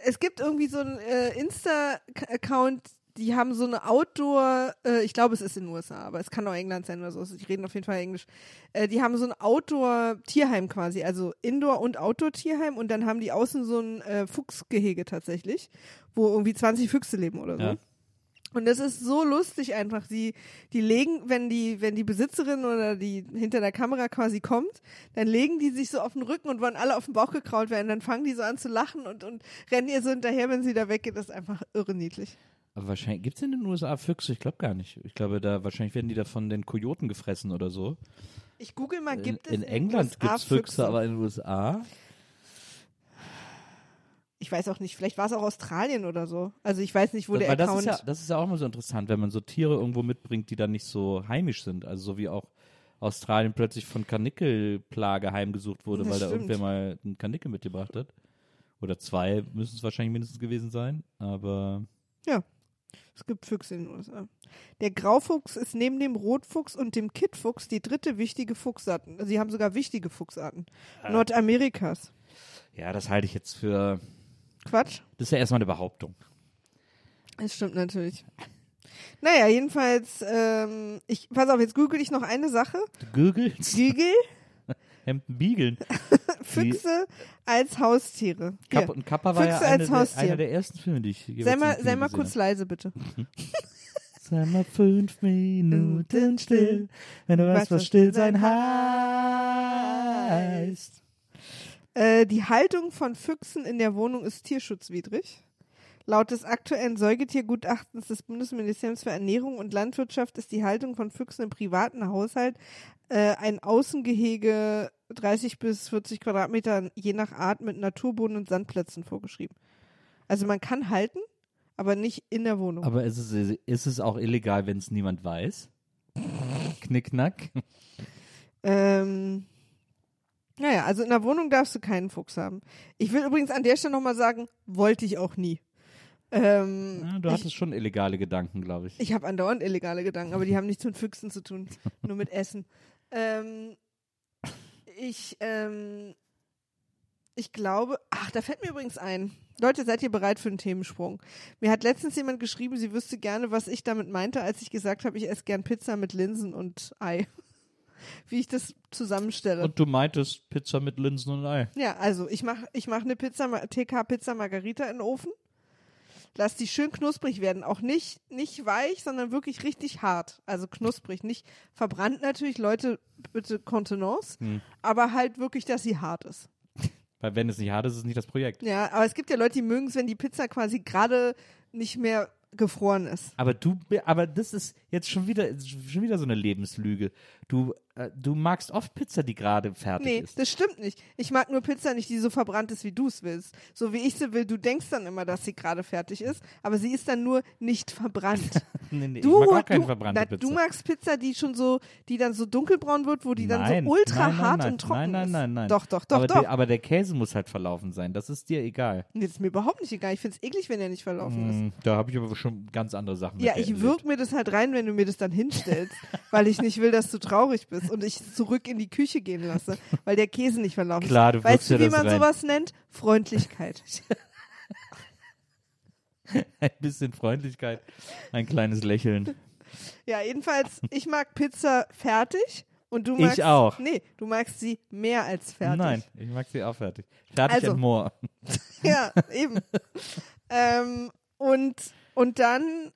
es gibt irgendwie so einen äh, Insta-Account, die haben so eine Outdoor, äh, ich glaube, es ist in den USA, aber es kann auch England sein oder so. Also, Die reden auf jeden Fall Englisch. Äh, die haben so ein Outdoor-Tierheim quasi, also Indoor- und Outdoor-Tierheim und dann haben die außen so ein äh, Fuchsgehege tatsächlich, wo irgendwie 20 Füchse leben oder so. Ja. Und das ist so lustig einfach. Die, die legen, wenn die, wenn die Besitzerin oder die hinter der Kamera quasi kommt, dann legen die sich so auf den Rücken und wollen alle auf den Bauch gekrault werden. Dann fangen die so an zu lachen und, und rennen ihr so hinterher, wenn sie da weggeht. Das ist einfach irre niedlich. Aber wahrscheinlich, gibt's in den USA Füchse? Ich glaube gar nicht. Ich glaube, da wahrscheinlich werden die da von den Kojoten gefressen oder so. Ich google mal, In, gibt es in England USA gibt's Füchse, aber in den USA? Ich weiß auch nicht, vielleicht war es auch Australien oder so. Also ich weiß nicht, wo der Weil das Account. ist, ja, das ist ja auch immer so interessant, wenn man so Tiere irgendwo mitbringt, die dann nicht so heimisch sind. Also so wie auch Australien plötzlich von Kanickelplage heimgesucht wurde, Das weil da stimmt. irgendwer mal einen Kanickel mitgebracht hat. Oder zwei müssen es wahrscheinlich mindestens gewesen sein. Aber Es gibt Füchse in den USA. Der Graufuchs ist neben dem Rotfuchs und dem Kittfuchs die dritte wichtige Fuchsart. Sie haben sogar wichtige Fuchsarten. Nordamerikas. ja, das halte ich jetzt für. Quatsch. Das ist ja erstmal eine Behauptung. Das stimmt natürlich. Naja, jedenfalls, ähm, ich, pass auf, jetzt google ich noch eine Sache. Du googelst Google Hemden biegeln. Füchse als Haustiere. Hier. Kapp und Kappa war ja Füchse eine als der, einer der ersten Filme, die ich Sei mal, sei mal kurz leise, bitte. Sei mal fünf Minuten still, wenn du Weißt, was was still sein heißt. Äh, die Haltung von Füchsen in der Wohnung ist tierschutzwidrig. Laut des aktuellen Säugetiergutachtens des Bundesministeriums für Ernährung und Landwirtschaft ist die Haltung von Füchsen im privaten Haushalt äh, ein Außengehege 30 bis 40 Quadratmeter je nach Art mit Naturboden und Sandplätzen vorgeschrieben. Also man kann halten, aber nicht in der Wohnung. Aber ist es, ist es auch illegal, wenn es niemand weiß? Knickknack. Ähm, naja, also in der Wohnung darfst du keinen Fuchs haben. Ich will übrigens an der Stelle nochmal sagen, wollte ich auch nie. Ähm, Ja, du ich hattest schon illegale Gedanken, glaube ich. ich habe andauernd illegale Gedanken, aber die haben nichts mit Füchsen zu tun, nur mit Essen. Ähm, ich, ähm, ich glaube, ach, da fällt mir übrigens ein. Leute, seid ihr bereit für einen Themensprung? Mir hat letztens jemand geschrieben, sie wüsste gerne, was ich damit meinte, als ich gesagt habe, ich esse gern Pizza mit Linsen und Ei. Wie ich das zusammenstelle. Und du meintest Pizza mit Linsen und Ei. Ja, also ich mache ich mach eine Pizza, Ma- TK Pizza Margarita in den Ofen. Lass die schön knusprig werden. Auch nicht, nicht weich, sondern wirklich richtig hart. Also knusprig. Nicht verbrannt natürlich. Leute, bitte Kontenance. Hm. Aber halt wirklich, dass sie hart ist. Weil wenn es nicht hart ist, ist es nicht das Projekt. Ja, aber es gibt ja Leute, die mögen es, wenn die Pizza quasi gerade nicht mehr gefroren ist. Aber du, aber das ist jetzt schon wieder, schon wieder so eine Lebenslüge. Du, du magst oft Pizza, die gerade fertig Nee, ist. das stimmt nicht. Ich mag nur Pizza nicht, die so verbrannt ist, wie du es willst. So wie ich sie will. Du denkst dann immer, dass sie gerade fertig ist, aber sie ist dann nur nicht verbrannt. Nee, nee, Du, ich mag auch keine du, verbrannte na, Pizza. du magst Pizza, die schon so, die dann so dunkelbraun wird, wo die dann Nein, so ultra nein, nein, hart nein, und trocken nein, nein, ist. nein, nein. Doch, doch, doch, aber, doch. Der, aber der Käse muss halt verlaufen sein. Das ist dir egal. Nee, das ist mir überhaupt nicht egal. Ich find's eklig, wenn er nicht verlaufen ist. Hm, da habe ich aber schon ganz andere Sachen. Ja, ich erlebt. wirk mir das halt rein, wenn du mir das dann hinstellst, weil ich nicht will, dass du traurig bist und ich zurück in die Küche gehen lasse, weil der Käse nicht verlaufen ist. Klar, du Weißt du, wie man rein. sowas nennt? Freundlichkeit. Ein bisschen Freundlichkeit, ein kleines Lächeln. Ja, jedenfalls, ich mag Pizza fertig und du Ich magst. auch. Nee, du magst sie mehr als fertig. Nein, ich mag sie auch fertig. Fertig Also- and more. Ja, eben. ähm, und, und dann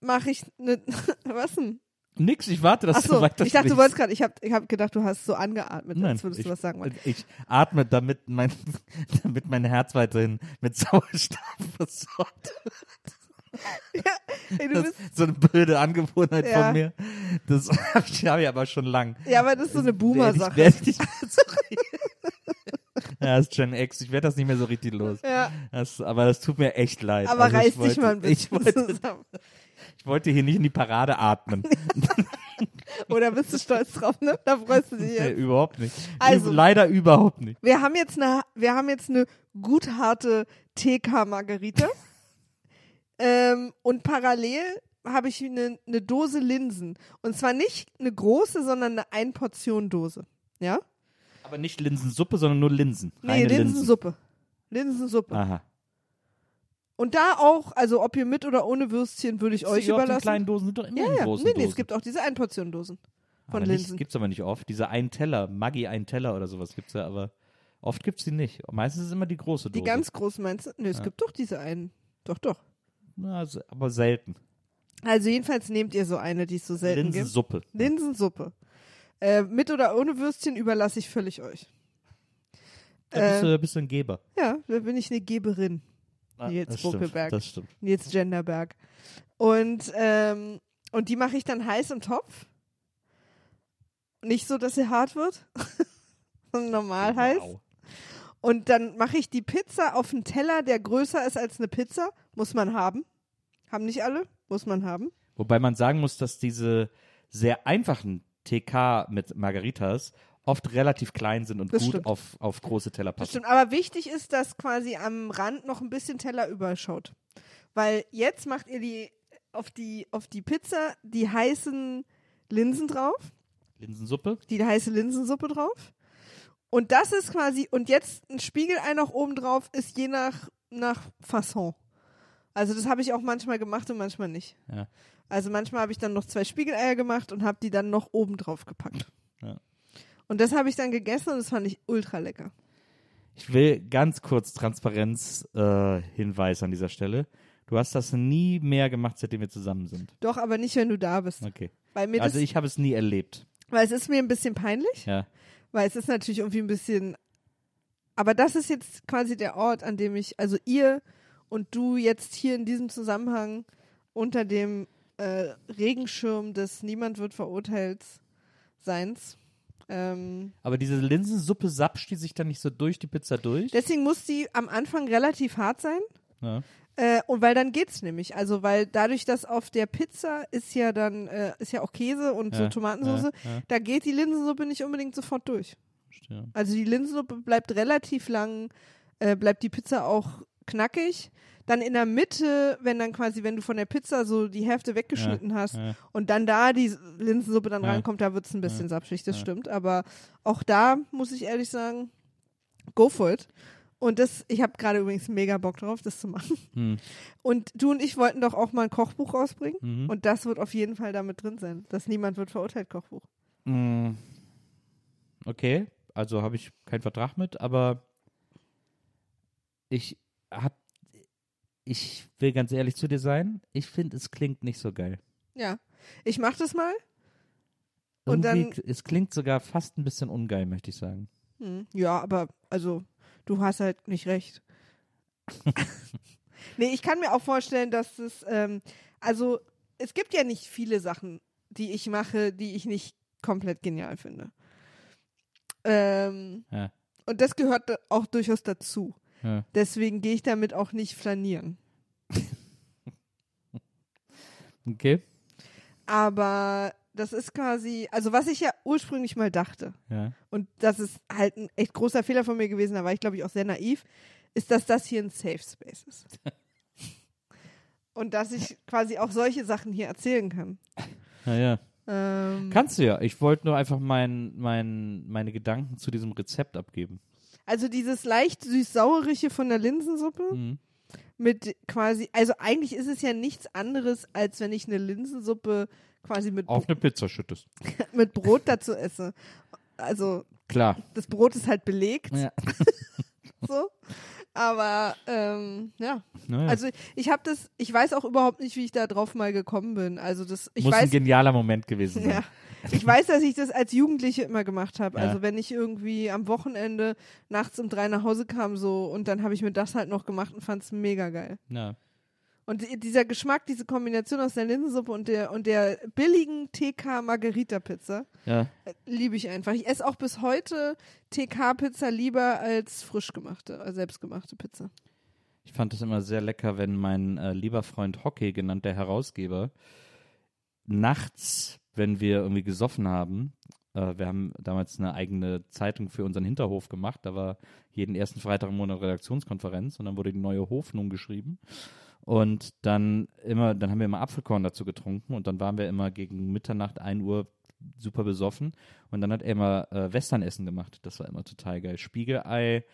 mache ich eine. Was denn? Nix, ich warte, dass du Achso, weiter ich dachte, du wolltest gerade, ich habe ich hab gedacht, du hast so angeatmet, Nein, als würdest ich, du was sagen wollen. ich atme, damit mein, damit mein Herz weiterhin mit Sauerstoff versorgt Ey, du Das bist, ist so eine blöde Angewohnheit Ja. von mir. Das habe ich, hab ich aber schon lang. ja, aber das ist so eine Boomer-Sache. Ich- werd ich so ja, das ist Gen X. Ich werde das nicht mehr so richtig los. Ja, Das, aber das tut mir echt leid. aber Also ich reiß dich mal ein Ich bisschen wollte, zusammen. Ich wollte hier nicht in die Parade atmen. Oder bist du stolz drauf, ne? Da freust du dich Nee, jetzt. überhaupt nicht. Also- Leider überhaupt nicht. Wir haben jetzt eine, wir haben jetzt eine gut harte TK-Margarita. ähm, und parallel habe ich eine, eine Dose Linsen. Und zwar nicht eine große, sondern eine Ein-Portion-Dose. Ja? Aber nicht Linsensuppe, sondern nur Linsen. Nee, Reine Linsen. Linsensuppe. Linsensuppe. Aha. Und da auch, also ob ihr mit oder ohne Würstchen, würde ich euch Die auf den überlassen. kleinen Dosen sind doch immer ja, in ja. großen Nee, nee, Dosen. es gibt auch diese Ein-Portion-Dosen von aber Linsen. Nicht, gibt's aber nicht oft. Diese einen Teller, Maggi einen Teller oder sowas gibt's ja, aber oft gibt's die nicht. Meistens ist es immer die große Dose. Die ganz großen meinst du? Nee, es Ja. gibt doch diese einen. Doch, doch. Na, aber selten. Also jedenfalls nehmt ihr so eine, die es so selten gibt. Linsensuppe. Linsensuppe. Äh, mit oder ohne Würstchen überlasse ich völlig euch. Da bist Äh, du, da bist du ein Geber. Ja, da bin ich eine Geberin. Ah, Nils Buckelberg. Das stimmt. Nils Genderberg. Und, ähm, und die mache ich dann heiß im Topf. Nicht so, dass sie hart wird, sondern normal heiß. Wow. Und dann mache ich die Pizza auf einen Teller, der größer ist als eine Pizza. Muss man haben. Haben nicht alle, muss man haben. Wobei man sagen muss, dass diese sehr einfachen TK mit Margaritas oft relativ klein sind und Das gut stimmt. auf, auf große Teller Das passen. stimmt. Aber wichtig ist, dass quasi am Rand noch ein bisschen Teller überschaut. Weil jetzt macht ihr die auf die, auf die Pizza die heißen Linsen drauf, Linsensuppe? die heiße Linsensuppe drauf. Und das ist quasi, und jetzt ein Spiegelei noch oben drauf, ist je nach, nach Fasson. Also das habe ich auch manchmal gemacht und manchmal nicht. Ja. Also manchmal habe ich dann noch zwei Spiegeleier gemacht und habe die dann noch oben drauf gepackt. Ja. Und das habe ich dann gegessen und das fand ich ultra lecker. Ich will ganz kurz Transparenz äh, an dieser Stelle. Du hast das nie mehr gemacht, seitdem wir zusammen sind. Doch, aber nicht, wenn du da bist. Okay. Also ich habe es nie erlebt. weil es ist mir ein bisschen peinlich, Ja. weil es ist natürlich irgendwie ein bisschen, aber das ist jetzt quasi der Ort, an dem ich, also ihr und du jetzt hier in diesem Zusammenhang unter dem äh, Regenschirm des Niemand wird verurteilt Seins. Ähm, Aber diese Linsensuppe sapscht die sich dann nicht so durch die Pizza durch? deswegen muss die am Anfang relativ hart sein. Ja. Äh, und weil dann geht's nämlich. Also weil dadurch, dass auf der Pizza ist ja dann, äh, ist ja auch Käse und so Ja, Tomatensauce, ja, da geht die Linsensuppe nicht unbedingt sofort durch. Also die Linsensuppe bleibt relativ lang, äh, bleibt die Pizza auch knackig. Dann in der Mitte, wenn dann quasi, wenn du von der Pizza so die Hälfte weggeschnitten hast Ja. und dann da die Linsensuppe dann Ja. rankommt, da wird's ein bisschen Ja. sapschig, das Ja. stimmt. Aber auch da muss ich ehrlich sagen, go for it. Und das, ich habe gerade übrigens mega Bock drauf, das zu machen. Hm. Und du und ich wollten doch auch mal ein Kochbuch rausbringen. Mhm. Und das wird auf jeden Fall damit drin sein. Das Niemand wird verurteilt Kochbuch. Mm. Okay, also habe ich keinen Vertrag mit, aber ich hab, ich will ganz ehrlich zu dir sein, ich finde, es klingt nicht so geil. Ja. Ich mach das mal. Und Irgendwie, es klingt sogar fast ein bisschen ungeil, möchte ich sagen. Hm, Ja, aber also du hast halt nicht recht. nee, ich kann mir auch vorstellen, dass es, ähm, also es gibt ja nicht viele Sachen, die ich mache, die ich nicht komplett genial finde. Ähm, Ja. und das gehört auch durchaus dazu. Ja. Deswegen gehe ich damit auch nicht flanieren. Okay. Aber das ist quasi, also was ich ja ursprünglich mal dachte, Ja. und das ist halt ein echt großer Fehler von mir gewesen, da war ich glaube ich auch sehr naiv, ist, dass das hier ein Safe Space ist. und dass ich quasi auch solche Sachen hier erzählen kann. Naja. Ähm, Kannst du ja. Ich wollte nur einfach mein, mein, meine Gedanken zu diesem Rezept abgeben. Also dieses leicht süß-saurige von der Linsensuppe Mhm. mit quasi, also eigentlich ist es ja nichts anderes, als wenn ich eine Linsensuppe quasi mit, Auf eine Pizza schüttest. mit Brot dazu esse. Also Klar. das Brot ist halt belegt, Ja. so. Aber ähm, ja, Naja. also ich habe das, ich weiß auch überhaupt nicht, wie ich da drauf mal gekommen bin. Also das, ich Muss ein weiß, genialer Moment gewesen sein. ja, ich weiß, dass ich das als Jugendliche immer gemacht habe. Ja. Also wenn ich irgendwie am Wochenende nachts um drei nach Hause kam so und dann habe ich mir das halt noch gemacht und fand es mega geil. Ja. Und die- dieser Geschmack, diese Kombination aus der Linsensuppe und der und der billigen TK Margarita Pizza ja. liebe ich einfach. Ich esse auch bis heute TK Pizza lieber als frisch gemachte, äh, selbstgemachte Pizza. Ich fand es immer sehr lecker, wenn mein äh, lieber Freund Hockey, genannt der Herausgeber, nachts, wenn wir irgendwie gesoffen haben, äh, wir haben damals eine eigene Zeitung für unseren Hinterhof gemacht, da war jeden ersten Freitag im Monat Redaktionskonferenz und dann wurde die neue Hoffnung geschrieben. Und dann immer, dann haben wir immer Apfelkorn dazu getrunken und dann waren wir immer gegen Mitternacht, 1 Uhr super besoffen. Und dann hat er immer äh, Westernessen gemacht. Das war immer total geil. Spiegelei,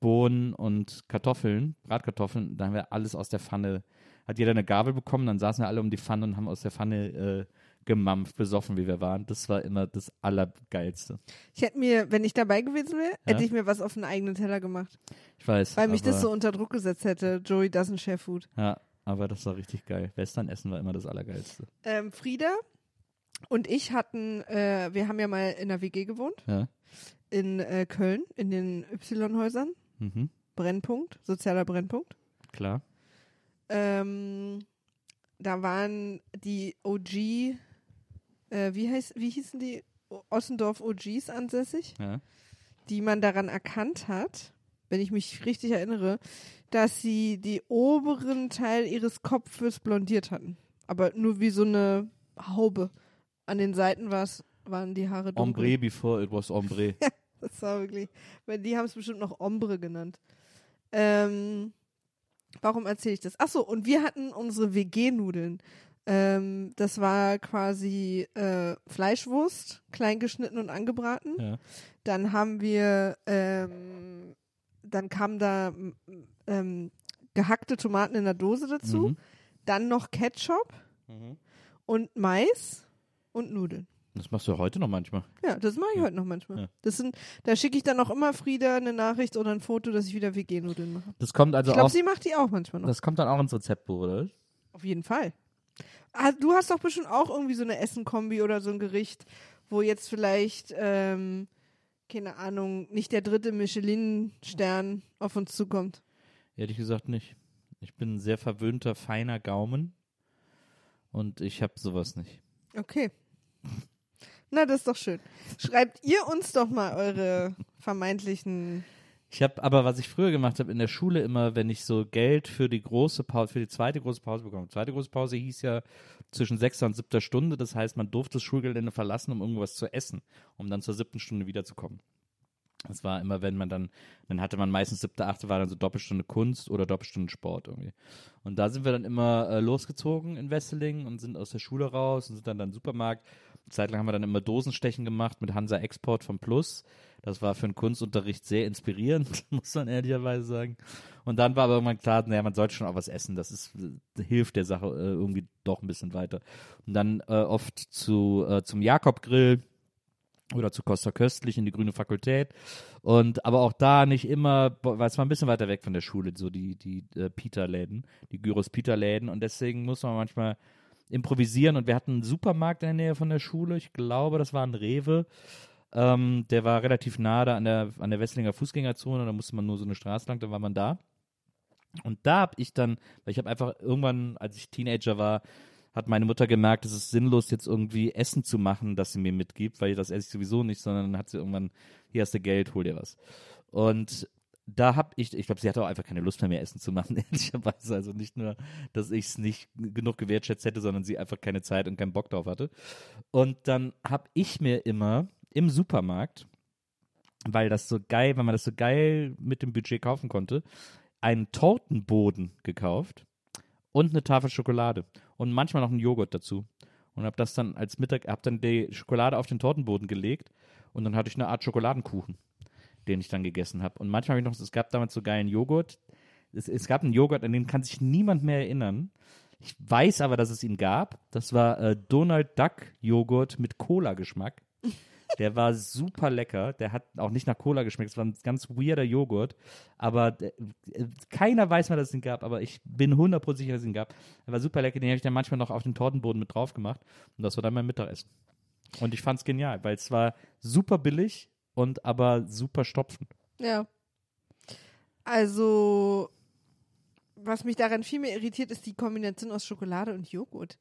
Bohnen und Kartoffeln, Bratkartoffeln. Da haben wir alles aus der Pfanne. Hat jeder eine Gabel bekommen, dann saßen wir alle um die Pfanne und haben aus der Pfanne äh, gemampft, besoffen, wie wir waren. Das war immer das Allergeilste. Ich hätte mir, wenn ich dabei gewesen wäre, Ja? hätte ich mir was auf einen eigenen Teller gemacht, Ich weiß. weil mich das so unter Druck gesetzt hätte. Joey doesn't share food. Ja, aber das war richtig geil. Westernessen war immer das Allergeilste. Ähm, Frieda und ich hatten, äh, wir haben ja mal in der WG gewohnt, Ja. in äh, Köln, in den Y-Häusern. Mhm. Brennpunkt, sozialer Brennpunkt. Klar. Ähm, da waren die OG, äh, wie, heißt, wie hießen die? Ossendorf OGs ansässig, Ja. die man daran erkannt hat, wenn ich mich richtig erinnere, dass sie die oberen Teil ihres Kopfes blondiert hatten. Aber nur wie so eine Haube. An den Seiten war's, waren die Haare dunkel. Ombre before it was Ombre. Das war wirklich. Weil die haben es bestimmt noch Ombre genannt. Ähm, warum erzähle ich das? Achso, und wir hatten unsere WG-Nudeln. Ähm, das war quasi äh, Fleischwurst, klein geschnitten und angebraten. ja. Dann haben wir, ähm, dann kamen da ähm, gehackte Tomaten in der Dose dazu. Mhm. Dann noch Ketchup Mhm. und Mais und Nudeln. Das machst du heute noch manchmal. Ja, das mache ich Ja. heute noch manchmal. Ja. Das sind, da schicke ich dann auch immer Frieda eine Nachricht oder ein Foto, dass ich wieder WG-Nudeln mache. Das kommt also Ich glaube, auch. sie macht die auch manchmal noch. Das kommt dann auch ins Rezeptbuch, oder? Auf jeden Fall. Ah, du hast doch bestimmt auch irgendwie so eine Essen-Kombi oder so ein Gericht, wo jetzt vielleicht, ähm, keine Ahnung, nicht der dritte Michelin-Stern auf uns zukommt. Ehrlich gesagt nicht. Ich bin ein sehr verwöhnter, feiner Gaumen. Und ich habe sowas nicht. Okay. Na, das ist doch schön. Schreibt ihr uns doch mal eure vermeintlichen. Ich habe aber, was ich früher gemacht habe, in der Schule immer, wenn ich so Geld für die große Pause, für die zweite große Pause bekomme. Zweite große Pause hieß ja zwischen sechster und siebter Stunde. Das heißt, man durfte das Schulgelände verlassen, um irgendwas zu essen, um dann zur siebten Stunde wiederzukommen. Das war immer, wenn man dann, dann hatte man meistens siebte, achte, war dann so Doppelstunde Kunst oder Doppelstunde Sport irgendwie. Und da sind wir dann immer äh, losgezogen in Wesseling und sind aus der Schule raus und sind dann dann Supermarkt. Eine Zeit lang haben wir dann immer Dosenstechen gemacht mit Hansa Export von Plus. Das war für den Kunstunterricht sehr inspirierend, muss man ehrlicherweise sagen. Und dann war aber irgendwann klar, naja, man sollte schon auch was essen. Das ist, äh, hilft der Sache äh, irgendwie doch ein bisschen weiter. Und dann äh, oft zu, äh, zum Jakob-Grill oder zu Costa Köstlich in die Grüne Fakultät. Und aber auch da nicht immer, weil es war ein bisschen weiter weg von der Schule, so die, die äh, Pita-Läden, die Gyros-Pita-Läden. Und deswegen muss man manchmal improvisieren. Und wir hatten einen Supermarkt in der Nähe von der Schule. Ich glaube, das war ein Rewe. Ähm, der war relativ nah da an der, an der Wesslinger Fußgängerzone. Da musste man nur so eine Straße lang, dann war man da. Und da habe ich dann, weil ich habe einfach irgendwann, als ich Teenager war, hat meine Mutter gemerkt, es ist sinnlos, jetzt irgendwie Essen zu machen, das sie mir mitgibt, weil das esse ich sowieso nicht, sondern dann hat sie irgendwann, hier hast du Geld, hol dir was. Und da habe ich, ich glaube, sie hatte auch einfach keine Lust mehr, mehr Essen zu machen, ehrlicherweise. Also nicht nur, dass ich es nicht genug gewertschätzt hätte, sondern sie einfach keine Zeit und keinen Bock drauf hatte. Und dann habe ich mir immer im Supermarkt, weil das so geil, weil man das so geil mit dem Budget kaufen konnte, einen Tortenboden gekauft und eine Tafel Schokolade und manchmal noch einen Joghurt dazu. Und habe das dann als Mittag, habe dann die Schokolade auf den Tortenboden gelegt und dann hatte ich eine Art Schokoladenkuchen, den ich dann gegessen habe. Und manchmal habe ich noch, es gab damals so geilen Joghurt. Es, es gab einen Joghurt, an den kann sich niemand mehr erinnern. Ich weiß aber, dass es ihn gab. Das war äh, Donald Duck Joghurt mit Cola-Geschmack. Der war super lecker. Der hat auch nicht nach Cola geschmeckt. Es war ein ganz weirder Joghurt. Aber der, äh, keiner weiß mehr, dass es ihn gab. Aber ich bin 100% sicher, dass es ihn gab. Er war super lecker. Den habe ich dann manchmal noch auf den Tortenboden mit drauf gemacht. Und das war dann mein Mittagessen. Und ich fand es genial, weil es war super billig und aber super stopfend. Ja. Also, was mich daran viel mehr irritiert, ist die Kombination aus Schokolade und Joghurt.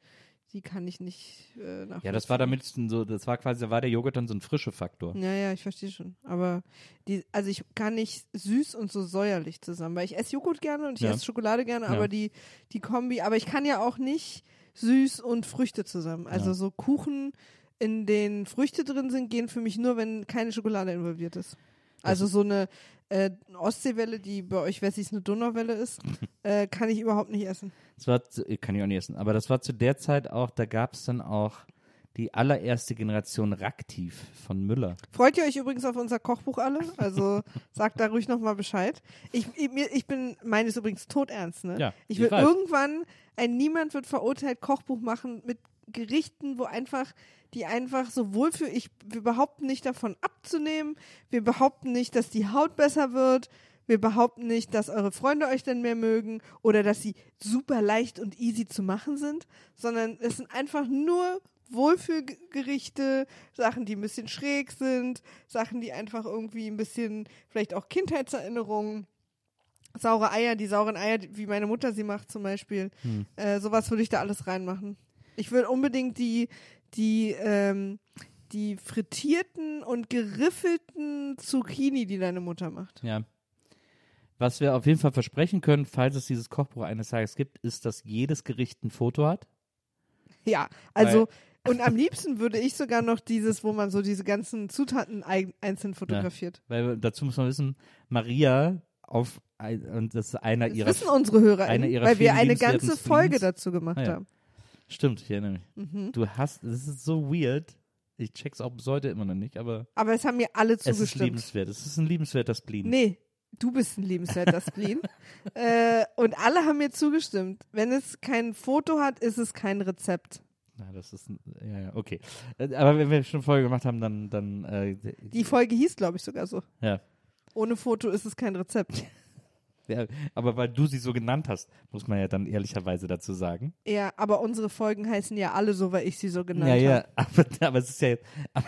Die kann ich nicht äh. Ja, das war damit so, das war quasi, da war der Joghurt dann so ein frische Faktor. Ja, ja, ich verstehe schon. Aber die, also ich kann nicht süß und so säuerlich zusammen, weil ich esse Joghurt gerne und ich Ja. esse Schokolade gerne, Ja. aber die, die Kombi, aber ich kann ja auch nicht süß und Früchte zusammen. Also Ja. so Kuchen, in denen Früchte drin sind, gehen für mich nur, wenn keine Schokolade involviert ist. Also so eine äh, Ostseewelle, die bei euch Wessis eine Donauwelle ist, äh, kann ich überhaupt nicht essen. Das war, zu, kann ich auch nicht essen, aber das war zu der Zeit auch, da gab es dann auch die allererste Generation Raktiv von Müller. Freut ihr euch übrigens auf unser Kochbuch alle? Also sagt da ruhig nochmal Bescheid. Ich, ich, ich bin, meines übrigens todernst, ne? Ja, ich ich will weiß. irgendwann ein Niemand wird verurteilt Kochbuch machen mit Gerichten, wo einfach, die einfach sowohl für, ich, wir behaupten nicht davon abzunehmen, wir behaupten nicht, dass die Haut besser wird, wir behaupten nicht, dass eure Freunde euch dann mehr mögen oder dass sie super leicht und easy zu machen sind, sondern es sind einfach nur Wohlfühlgerichte, Sachen, die ein bisschen schräg sind, Sachen, die einfach irgendwie ein bisschen, vielleicht auch Kindheitserinnerungen, saure Eier, die sauren Eier, wie meine Mutter sie macht zum Beispiel. Hm. Äh, sowas würde ich da alles reinmachen. Ich würde unbedingt die, die, ähm, die frittierten und geriffelten Zucchini, die deine Mutter macht. Ja. Was wir auf jeden Fall versprechen können, falls es dieses Kochbuch eines Tages gibt, ist, dass jedes Gericht ein Foto hat. Ja, also und am liebsten würde ich sogar noch dieses, wo man so diese ganzen Zutaten ein, einzeln fotografiert. Weil dazu muss man wissen, Maria auf und das ist einer Das ihrer wissen unsere Hörer, einer ihrer weil wir eine ganze Folge dazu gemacht Ah, ja. haben. Stimmt, ich erinnere mich. Mhm. Du hast, das ist so weird. Ich check's auch bis heute immer noch nicht, aber Aber es haben mir alle es ist zugestimmt. liebenswert. Es ist ein liebenswerter Spleen. Nee, du bist ein liebenswerter Spleen. äh, und alle haben mir zugestimmt. Wenn es kein Foto hat, ist es kein Rezept. Na, das ist, ein- ja, ja, okay. Äh, Aber wenn wir schon Folge gemacht haben, dann, dann, äh, Die Folge hieß, glaube ich, sogar so. ja. Ohne Foto ist es kein Rezept. Ja. Aber weil du sie so genannt hast, muss man ja dann ehrlicherweise dazu sagen. Ja, aber unsere Folgen heißen ja alle so, weil ich sie so genannt ja, habe. ja, aber, aber es ist ja, aber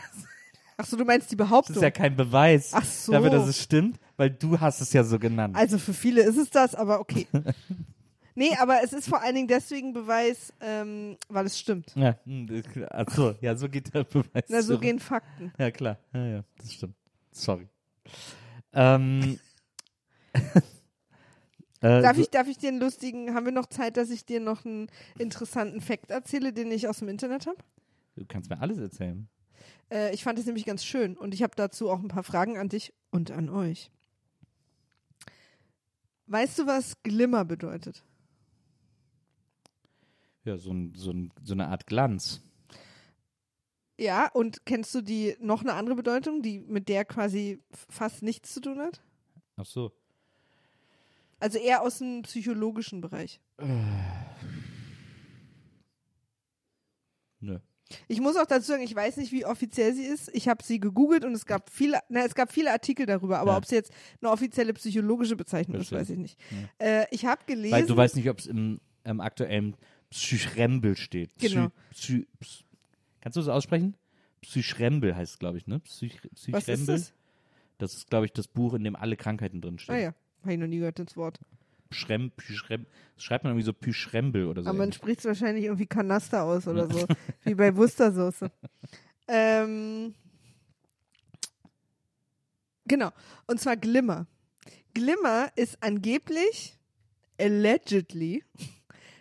Ach so, du meinst die Behauptung. ist ja kein Beweis Ach so. dafür, dass es stimmt, weil du hast es ja so genannt. Also für viele ist es das, aber okay. nee, aber es ist vor allen Dingen deswegen Beweis, ähm, weil es stimmt. ja, hm, ach so, ja, so geht der Beweis. Na, so zurück. gehen Fakten. Ja, klar. Ja, ja, das stimmt. Sorry. Ähm, äh, Darf ich, darf ich dir einen lustigen, haben wir noch Zeit, dass ich dir noch einen interessanten Fact erzähle, den ich aus dem Internet habe? Du kannst mir alles erzählen. Äh, ich fand es nämlich ganz schön und ich habe dazu auch ein paar Fragen an dich und an euch. Weißt du, was Glimmer bedeutet? Ja, so, ein, so, ein, so eine Art Glanz. Ja, und kennst du die noch eine andere Bedeutung, die mit der quasi fast nichts zu tun hat? Ach so. Also eher aus dem psychologischen Bereich. Nö. Ich muss auch dazu sagen, ich weiß nicht, wie offiziell sie ist. Ich habe sie gegoogelt und es gab viele, na, es gab viele Artikel darüber, aber Ja. ob sie jetzt eine offizielle psychologische Bezeichnung ist, Verstehe. weiß ich nicht. Äh, ich habe gelesen. Weil du weißt nicht, ob es im, im aktuellen Psychrembel steht. Psy, Genau. Psy, Psy, kannst du das aussprechen? Psychrembel heißt es, glaube ich, ne? Psych, was ist Psychrembel. das? Das ist, glaube ich, das Buch, in dem alle Krankheiten drin stehen. Ah ja, habe ich noch nie gehört das Wort. Schrem, Pyschrem, das schreibt man irgendwie so Pyschrembel oder so. Aber man spricht es wahrscheinlich irgendwie Kanaster aus oder so, wie bei Wustersoße. ähm, genau, und zwar Glimmer. Glimmer ist angeblich, allegedly,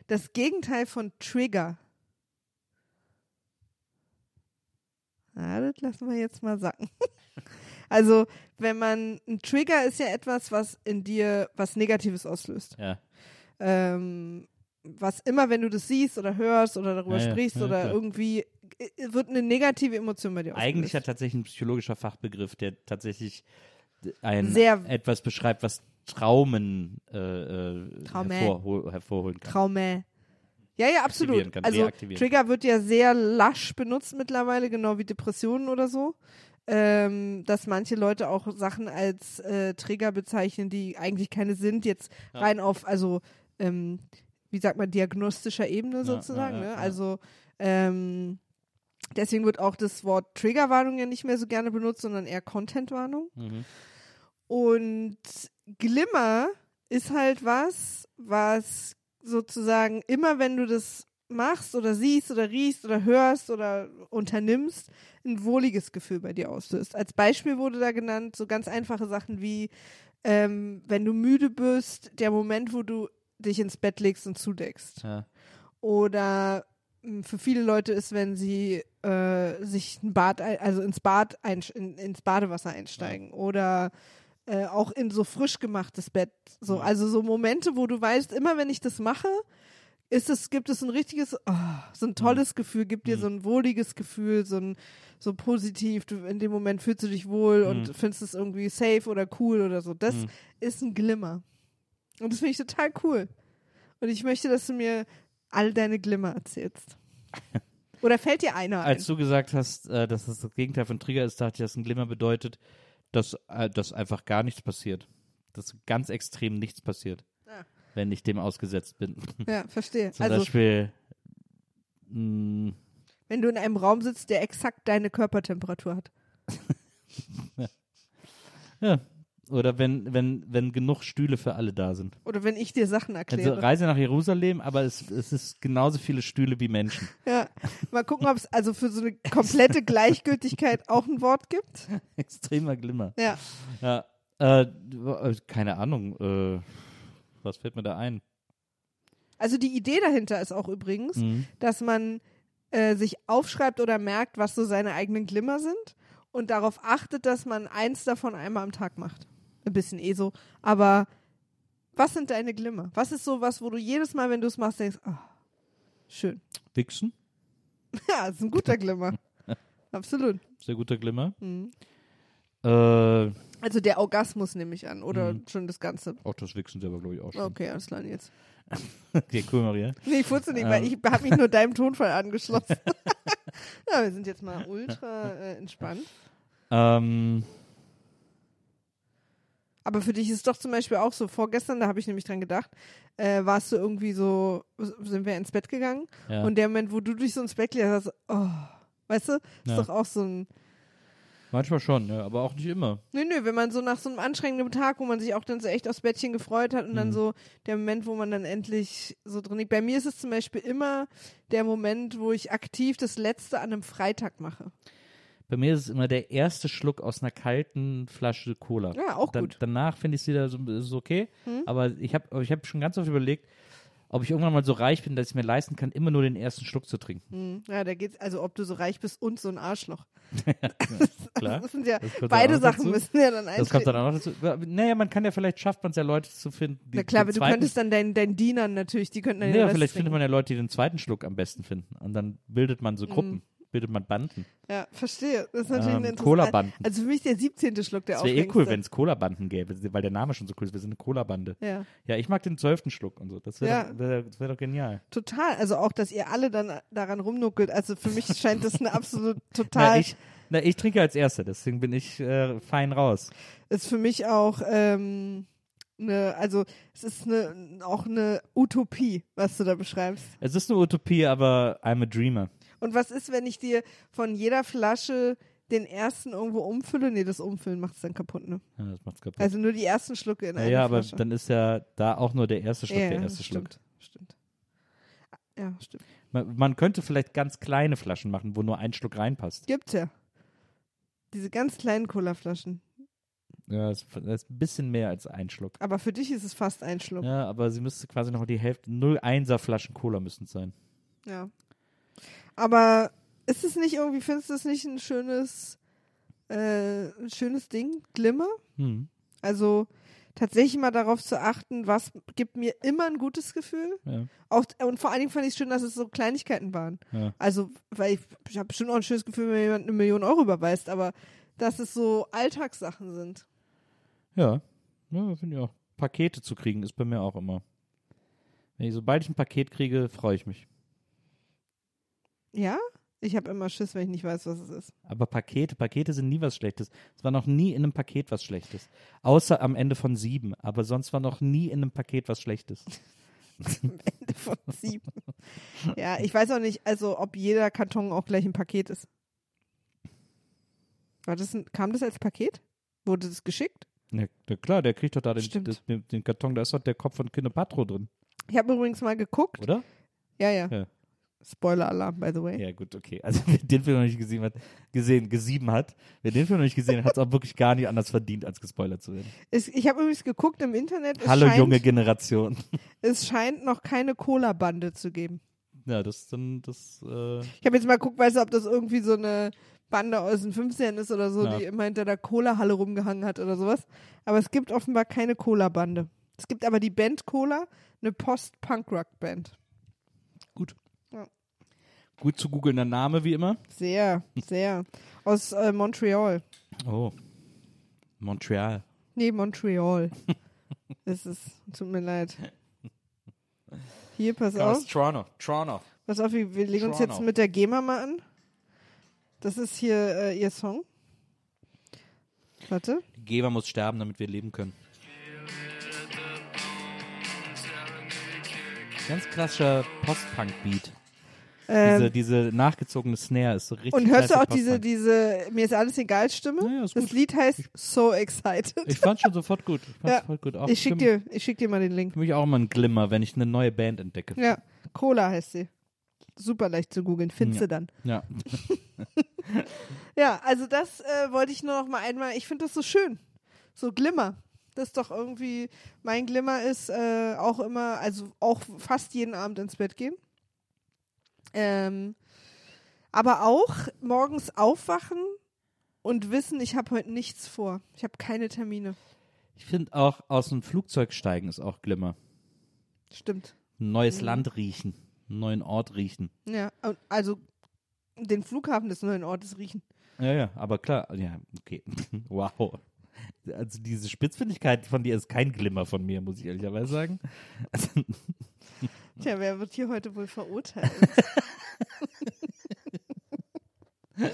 das Gegenteil von Trigger. Ja, das lassen wir jetzt mal sacken. Also, wenn man, ein Trigger ist ja etwas, was in dir was Negatives auslöst. Ja. Ähm, was immer, wenn du das siehst oder hörst oder darüber Ja, sprichst ja, oder klar. irgendwie, äh, wird eine negative Emotion bei dir Eigentlich ja ausgelöst. tatsächlich ein psychologischer Fachbegriff, der tatsächlich ein Sehr- etwas beschreibt, was Traumen äh, äh, Traume. hervorhol hervorholen kann. Traume. Ja, ja, absolut. Also. Trigger wird ja sehr lasch benutzt mittlerweile, genau wie Depressionen oder so. Ähm, dass manche Leute auch Sachen als äh, Trigger bezeichnen, die eigentlich keine sind, jetzt Ja. rein auf, also ähm, wie sagt man, diagnostischer Ebene sozusagen. ja, ja, ne? ja. Also ähm, deswegen wird auch das Wort Triggerwarnung ja nicht mehr so gerne benutzt, sondern eher Contentwarnung. Mhm. Und Glimmer ist halt was, was sozusagen immer, wenn du das machst oder siehst oder riechst oder hörst oder unternimmst, ein wohliges Gefühl bei dir auslöst. Als Beispiel wurde da genannt so ganz einfache Sachen wie, ähm, wenn du müde bist, der Moment, wo du dich ins Bett legst und zudeckst. Ja. Oder mh, für viele Leute ist, wenn sie äh, sich ein Bad, ein- also ins Bad einsch- in, ins Badewasser einsteigen oder äh, auch in so frisch gemachtes Bett. So, Ja. also so Momente, wo du weißt, immer wenn ich das mache, ist es, gibt es ein richtiges, oh, so ein tolles Gefühl, gibt dir Mhm. so ein wohliges Gefühl, so ein so positiv, du, in dem Moment fühlst du dich wohl und Mhm. findest es irgendwie safe oder cool oder so. Das Mhm. ist ein Glimmer. Und das finde ich total cool. Und ich möchte, dass du mir all deine Glimmer erzählst. Oder fällt dir einer ein? Als du gesagt hast, äh, dass das das Gegenteil von Trigger ist, dachte ich, dass ein Glimmer bedeutet, dass, äh, dass einfach gar nichts passiert. Dass ganz extrem nichts passiert, Ah. Wenn ich dem ausgesetzt bin. ja, verstehe. Zum Also, Beispiel, mh, wenn du in einem Raum sitzt, der exakt deine Körpertemperatur hat. ja. Oder wenn, wenn, wenn genug Stühle für alle da sind. Oder wenn ich dir Sachen Also erkläre. Reise nach Jerusalem, aber es, es ist genauso viele Stühle wie Menschen. ja. Mal gucken, ob es also für so eine komplette Gleichgültigkeit auch ein Wort gibt. Extremer Glimmer. Ja. Ja. Äh, äh, keine Ahnung. Äh, was fällt mir da ein? Also die Idee dahinter ist auch übrigens, Mhm. dass man äh, sich aufschreibt oder merkt, was so seine eigenen Glimmer sind und darauf achtet, dass man eins davon einmal am Tag macht. Ein bisschen eh so. Aber was sind deine Glimmer? Was ist so was, wo du jedes Mal, wenn du es machst, denkst, ah, schön. Wichsen, Ja, das ist ein guter Glimmer. Absolut. sehr guter Glimmer. Mhm. Äh, Also der Orgasmus nehme ich an, oder Mhm. schon das Ganze. auch das Wichsen selber, glaube ich, auch schon. Okay, alles klar jetzt. Okay, cool, Maria. Nee, ich wusste nicht, weil Ähm. ich habe mich nur deinem Tonfall angeschlossen. ja, wir sind jetzt mal ultra äh, entspannt. Ähm, Aber für dich ist es doch zum Beispiel auch so, vorgestern, da habe ich nämlich dran gedacht, äh, warst du irgendwie so, sind wir ins Bett gegangen ja. und der Moment, wo du dich so ins Bett legst, hast, oh, weißt du, ist Ja. doch auch so ein, Manchmal schon, ja, aber auch nicht immer. nö, nö, wenn man so nach so einem anstrengenden Tag, wo man sich auch dann so echt aufs Bettchen gefreut hat und dann Mhm. so der Moment, wo man dann endlich so drin liegt. Bei mir ist es zum Beispiel immer der Moment, wo ich aktiv das Letzte an einem Freitag mache. Bei mir ist es immer der erste Schluck aus einer kalten Flasche Cola. Ja, auch Dann, gut. danach finde ich es wieder so ist okay. Hm? Aber ich habe ich hab schon ganz oft überlegt, ob ich irgendwann mal so reich bin, dass ich mir leisten kann, immer nur den ersten Schluck zu trinken. Hm. Ja, da geht's, also ob du so reich bist und so ein Arschloch. Klar. Das sind ja, Das beide Sachen dazu. müssen ja dann Das kommt dann auch noch dazu. Naja, man kann ja, vielleicht schafft man es ja, Leute zu finden. Die Na klar, aber du könntest dann deinen, deinen Dienern natürlich, die könnten dann den Ja, Rest vielleicht trinken. findet man ja Leute, die den zweiten Schluck am besten finden. Und dann bildet man so Mhm. Bildet man Banden. Ja, verstehe. Das ist natürlich Ähm, interessante. Cola-Banden. Also für mich der 17. Schluck der Es wäre eh cool, wenn es Cola-Banden gäbe, weil der Name schon so cool ist. Wir sind eine Cola-Bande. Ja, Ja, ich mag den zwölften Schluck und so. Das wäre Ja. doch, wär, das wär doch genial. total. Also auch, dass ihr alle dann daran rumnuckelt. Also für mich scheint das eine absolut Na, total. ich, na, ich trinke als Erster, deswegen bin ich äh, fein raus. ist für mich auch ähm, eine, also es ist eine, auch eine Utopie, was du da beschreibst. Es ist eine Utopie, aber I'm a dreamer. Und was ist, wenn ich dir von jeder Flasche den ersten irgendwo umfülle? Nee, das Umfüllen macht es dann kaputt, ne? Ja, das macht's kaputt. Also nur die ersten Schlucke in ja, einer ja, aber Flasche. dann ist ja da auch nur der erste Schluck ja, der erste Schluck. stimmt, stimmt. Ja, stimmt. Man, man könnte vielleicht ganz kleine Flaschen machen, wo nur ein Schluck reinpasst. Gibt's ja. Diese ganz kleinen Colaflaschen. Ja, das das ist ein bisschen mehr als ein Schluck. Aber für dich ist es fast ein Schluck. Ja, aber sie müsste quasi noch die Hälfte, 0,1er Flaschen Cola müssen es sein. Ja. Aber ist es nicht irgendwie, findest du es nicht ein schönes, äh, ein schönes Ding? Glimmer? Hm. Also, tatsächlich mal darauf zu achten, was gibt mir immer ein gutes Gefühl. Ja. Auch, und vor allen Dingen fand ich es schön, dass es so Kleinigkeiten waren. Ja. Also, weil ich, ich habe bestimmt auch ein schönes Gefühl, wenn mir jemand eine Million Euro überweist, aber dass es so Alltagssachen sind. Ja, ja finde ich auch. Pakete zu kriegen ist bei mir auch immer. Ich, sobald ich ein Paket kriege, freue ich mich. Ja? Ich habe immer Schiss, wenn ich nicht weiß, was es ist. Aber Pakete, Pakete sind nie was Schlechtes. Es war noch nie in einem Paket was Schlechtes. Außer am Ende von sieben. Aber sonst war noch nie in einem Paket was Schlechtes. Ende von sieben. Ja, ich weiß auch nicht, also ob jeder Karton auch gleich ein Paket ist. War das ein, kam das als Paket? Wurde das geschickt? Ja, klar, der kriegt doch da den, das, den, den Karton, da ist doch der Kopf von Kinopatro drin, Ich habe übrigens mal geguckt. oder? Ja, ja. Ja. Spoiler-Alarm, by the way. Ja, gut, okay. Also wer den Film noch nicht gesehen hat, gesehen, gesieben hat, wer den Film noch nicht gesehen hat, hat es auch wirklich gar nicht anders verdient, als gespoilert zu werden. Es, ich habe übrigens geguckt im Internet. Es Hallo scheint, junge Generation. Es scheint noch keine Cola-Bande zu geben. Ja, das dann, das, äh, Ich habe jetzt mal geguckt, weißt du, ob das irgendwie so eine Bande aus den 50ern ist oder so, Ja. die immer hinter der Cola-Halle rumgehangen hat oder sowas. Aber es gibt offenbar keine Cola-Bande. Es gibt aber die Band Cola, eine Post-Punk-Rock-Band. Gut. Ja. Zu googelnder Name, wie immer. Sehr, sehr. Aus äh, Montreal. Oh. Montreal. Nee, Montreal. Es ist, tut mir leid. Hier, pass auf. Aus Toronto. Toronto. Pass auf, wir, wir legen uns Toronto. jetzt mit der GEMA mal an. Das ist hier äh, ihr Song. Warte. Die Geber muss sterben, damit wir leben können. Ganz klassischer Post-Punk-Beat. Ähm, diese, diese nachgezogene Snare ist so richtig und hörst du auch diese, diese, mir ist alles egal Stimme? Ja, ja, ist das. Lied heißt So Excited. Ich fand schon sofort gut. Ich Ja. sofort gut. Auch Ich schick für, dir, ich schick dir mal den Link. für mich auch immer ein Glimmer, wenn ich eine neue Band entdecke. Ja, Cola heißt sie. Super leicht zu googeln, findest Ja. du dann. Ja. Ja, also das äh, wollte ich nur noch mal einmal, ich finde das so schön. So Glimmer. Das ist doch irgendwie, mein Glimmer ist äh, auch immer, also auch fast jeden Abend ins Bett gehen. Ähm, aber auch morgens aufwachen und wissen, ich habe heute nichts vor. Ich habe keine Termine. Ich finde auch, aus dem Flugzeug steigen ist auch Glimmer. Stimmt. Ein neues Mhm. Land riechen. Einen neuen Ort riechen. Ja, also den Flughafen des neuen Ortes riechen. Ja, ja, aber klar. Ja, okay. wow. Also diese Spitzfindigkeit von dir ist kein Glimmer von mir, muss ich ehrlicherweise sagen. Tja, wer wird hier heute wohl verurteilt?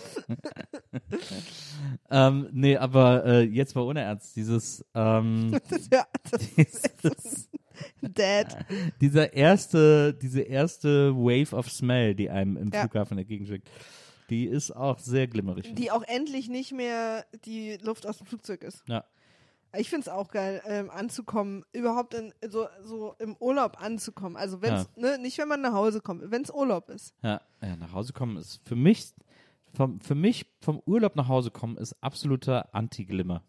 ähm, nee, aber äh, jetzt mal ohne Ernst. Dieses, ähm, ja, dieses Dad. dieser erste, diese erste Wave of Smell, die einem im Ja. Flughafen entgegenschickt, die ist auch sehr glimmerig. Die auch endlich nicht mehr die Luft aus dem Flugzeug ist. Ja. Ich finde es auch geil, ähm, anzukommen, überhaupt in, so, so im Urlaub anzukommen. Also wenn's, ne, nicht wenn man nach Hause kommt, wenn es Urlaub ist. Ja, ja, nach Hause kommen ist für mich, vom, für mich vom Urlaub nach Hause kommen ist absoluter Anti-Glimmer.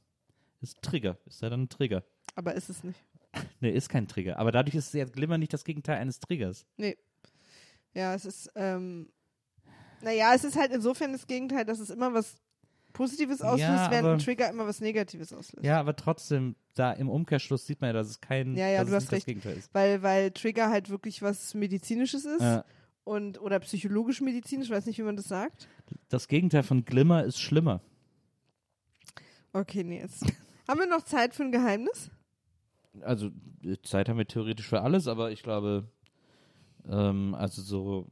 Ist Trigger, ist ja dann ein Trigger. Aber ist es nicht. Nee, ist kein Trigger. Aber dadurch ist jetzt Glimmer nicht das Gegenteil eines Triggers. Nee. Ja, es ist, ähm, naja, es ist halt insofern das Gegenteil, dass es immer was Positives auslöst, Ja, während ein Trigger immer was Negatives auslöst. Ja, aber trotzdem, da im Umkehrschluss sieht man ja, dass es kein Ja, ja, dass du es hast nicht recht. das Gegenteil ist. Weil, weil Trigger halt wirklich was Medizinisches ist Ja, und oder psychologisch-medizinisch, weiß nicht, wie man das sagt. das Gegenteil von Glimmer ist schlimmer. Okay, nee, jetzt. Haben wir noch Zeit für ein Geheimnis? Also Zeit haben wir theoretisch für alles, aber ich glaube, ähm, also so,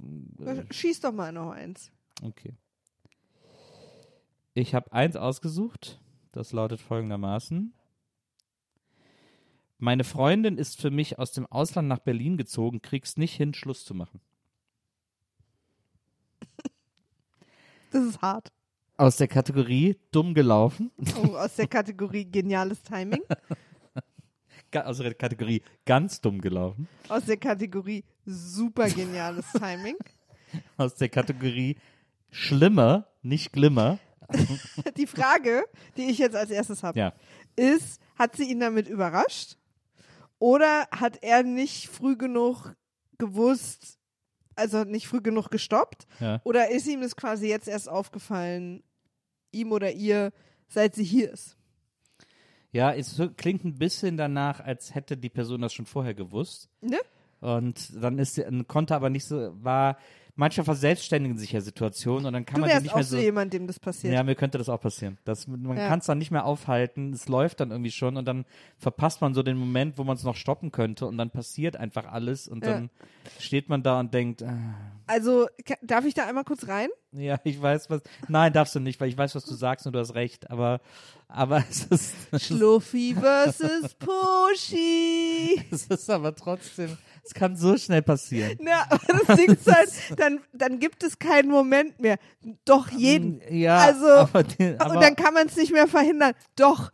äh, Schieß doch mal noch eins. okay. Ich habe eins ausgesucht, das lautet folgendermaßen. Meine Freundin ist für mich aus dem Ausland nach Berlin gezogen, kriegst nicht hin, Schluss zu machen. Das ist hart. Aus der Kategorie dumm gelaufen, Oh, aus der Kategorie geniales Timing. aus der Kategorie ganz dumm gelaufen, Aus der Kategorie super geniales Timing. aus der Kategorie schlimmer, nicht glimmer. Die Frage, die ich jetzt als erstes habe, Ja. ist, hat sie ihn damit überrascht? Oder hat er nicht früh genug gewusst, also nicht früh genug gestoppt? Ja. Oder ist ihm das quasi jetzt erst aufgefallen, ihm oder ihr, seit sie hier ist? Ja, es klingt ein bisschen danach, als hätte die Person das schon vorher gewusst. Ne? Und dann ist konnte aber nicht so, war, manchmal verselbstständigen sich ja Situationen und dann kann Du man die nicht auch mehr so so. jemand, dem das passiert. Ja, mir könnte das auch passieren. Das, man Ja. kann es dann nicht mehr aufhalten, es läuft dann irgendwie schon und dann verpasst man so den Moment, wo man es noch stoppen könnte und dann passiert einfach alles und Ja. dann steht man da und denkt, ah, Also, darf ich da einmal kurz rein? ja, ich weiß was. Nein, darfst du nicht, weil ich weiß, was du sagst und du hast recht, aber, aber es ist, Schluffi versus Pushy. es ist aber trotzdem, es kann so schnell passieren. Ja, aber das Ding ist halt, dann, dann gibt es keinen Moment mehr. Doch jeden. Ja, Also, aber, den, aber, und dann kann man es nicht mehr verhindern. Doch,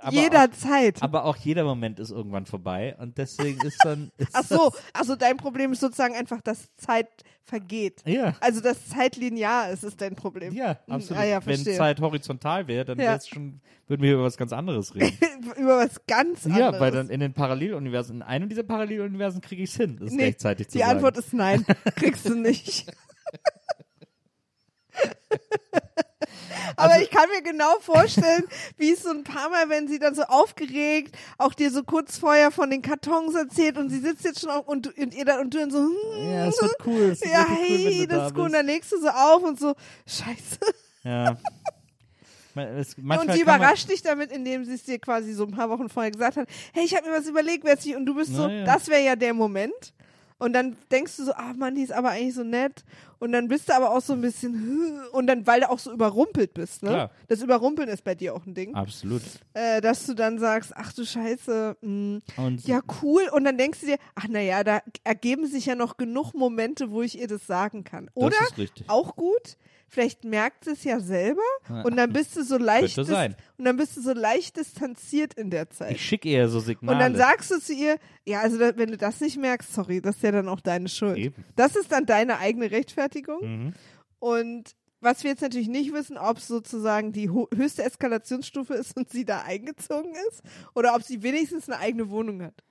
Aber jederzeit. aber auch jeder Moment ist irgendwann vorbei und deswegen ist dann. Ist Ach so, also dein Problem ist sozusagen einfach, dass Zeit vergeht. Ja. Also das Zeitlinear ist es dein Problem. Ja, Hm, absolut. Ah, ja, Wenn. Zeit horizontal wäre, dann Ja. schon, würden wir über was ganz anderes reden. Über was ganz anderes. ja, weil dann in den Paralleluniversen, in einem dieser Paralleluniversen kriege ich es hin, das Nee, gleichzeitig zu Die sagen. Antwort ist nein, kriegst du nicht. Aber Also- ich kann mir genau vorstellen, wie es so ein paar Mal, wenn sie dann so aufgeregt, auch dir so kurz vorher von den Kartons erzählt und sie sitzt jetzt schon auf und, und ihr dann und du dann so, hm, Ja, es wird cool. Es wird ja, cool, hey, du da das ist gut. Und dann legst du so auf und so, scheiße. Ja. Es- und sie man- überrascht dich damit, indem sie es dir quasi so ein paar Wochen vorher gesagt hat, hey, ich habe mir was überlegt, wer und du bist so, Na ja. das wäre ja der Moment. Und dann denkst du so, ah Mann, die ist aber eigentlich so nett. Und dann bist du aber auch so ein bisschen, und dann, weil du auch so überrumpelt bist, ne? Klar. Das Überrumpeln ist bei dir auch ein Ding. Absolut. Äh, dass du dann sagst, ach du Scheiße, mh, Und ja cool. Und dann denkst du dir, ach naja, da ergeben sich ja noch genug Momente, wo ich ihr das sagen kann. Oder das ist richtig. auch gut. Vielleicht merkt sie es ja selber und dann bist du so leicht und dann bist du so leicht distanziert in der Zeit. Ich schicke eher so Signale. Und dann sagst du zu ihr, ja, also wenn du das nicht merkst, sorry, das ist ja dann auch deine Schuld. Eben. Das ist dann deine eigene Rechtfertigung. Mhm. Und was wir jetzt natürlich nicht wissen, ob es sozusagen die höchste Eskalationsstufe ist und sie da eingezogen ist oder ob sie wenigstens eine eigene Wohnung hat.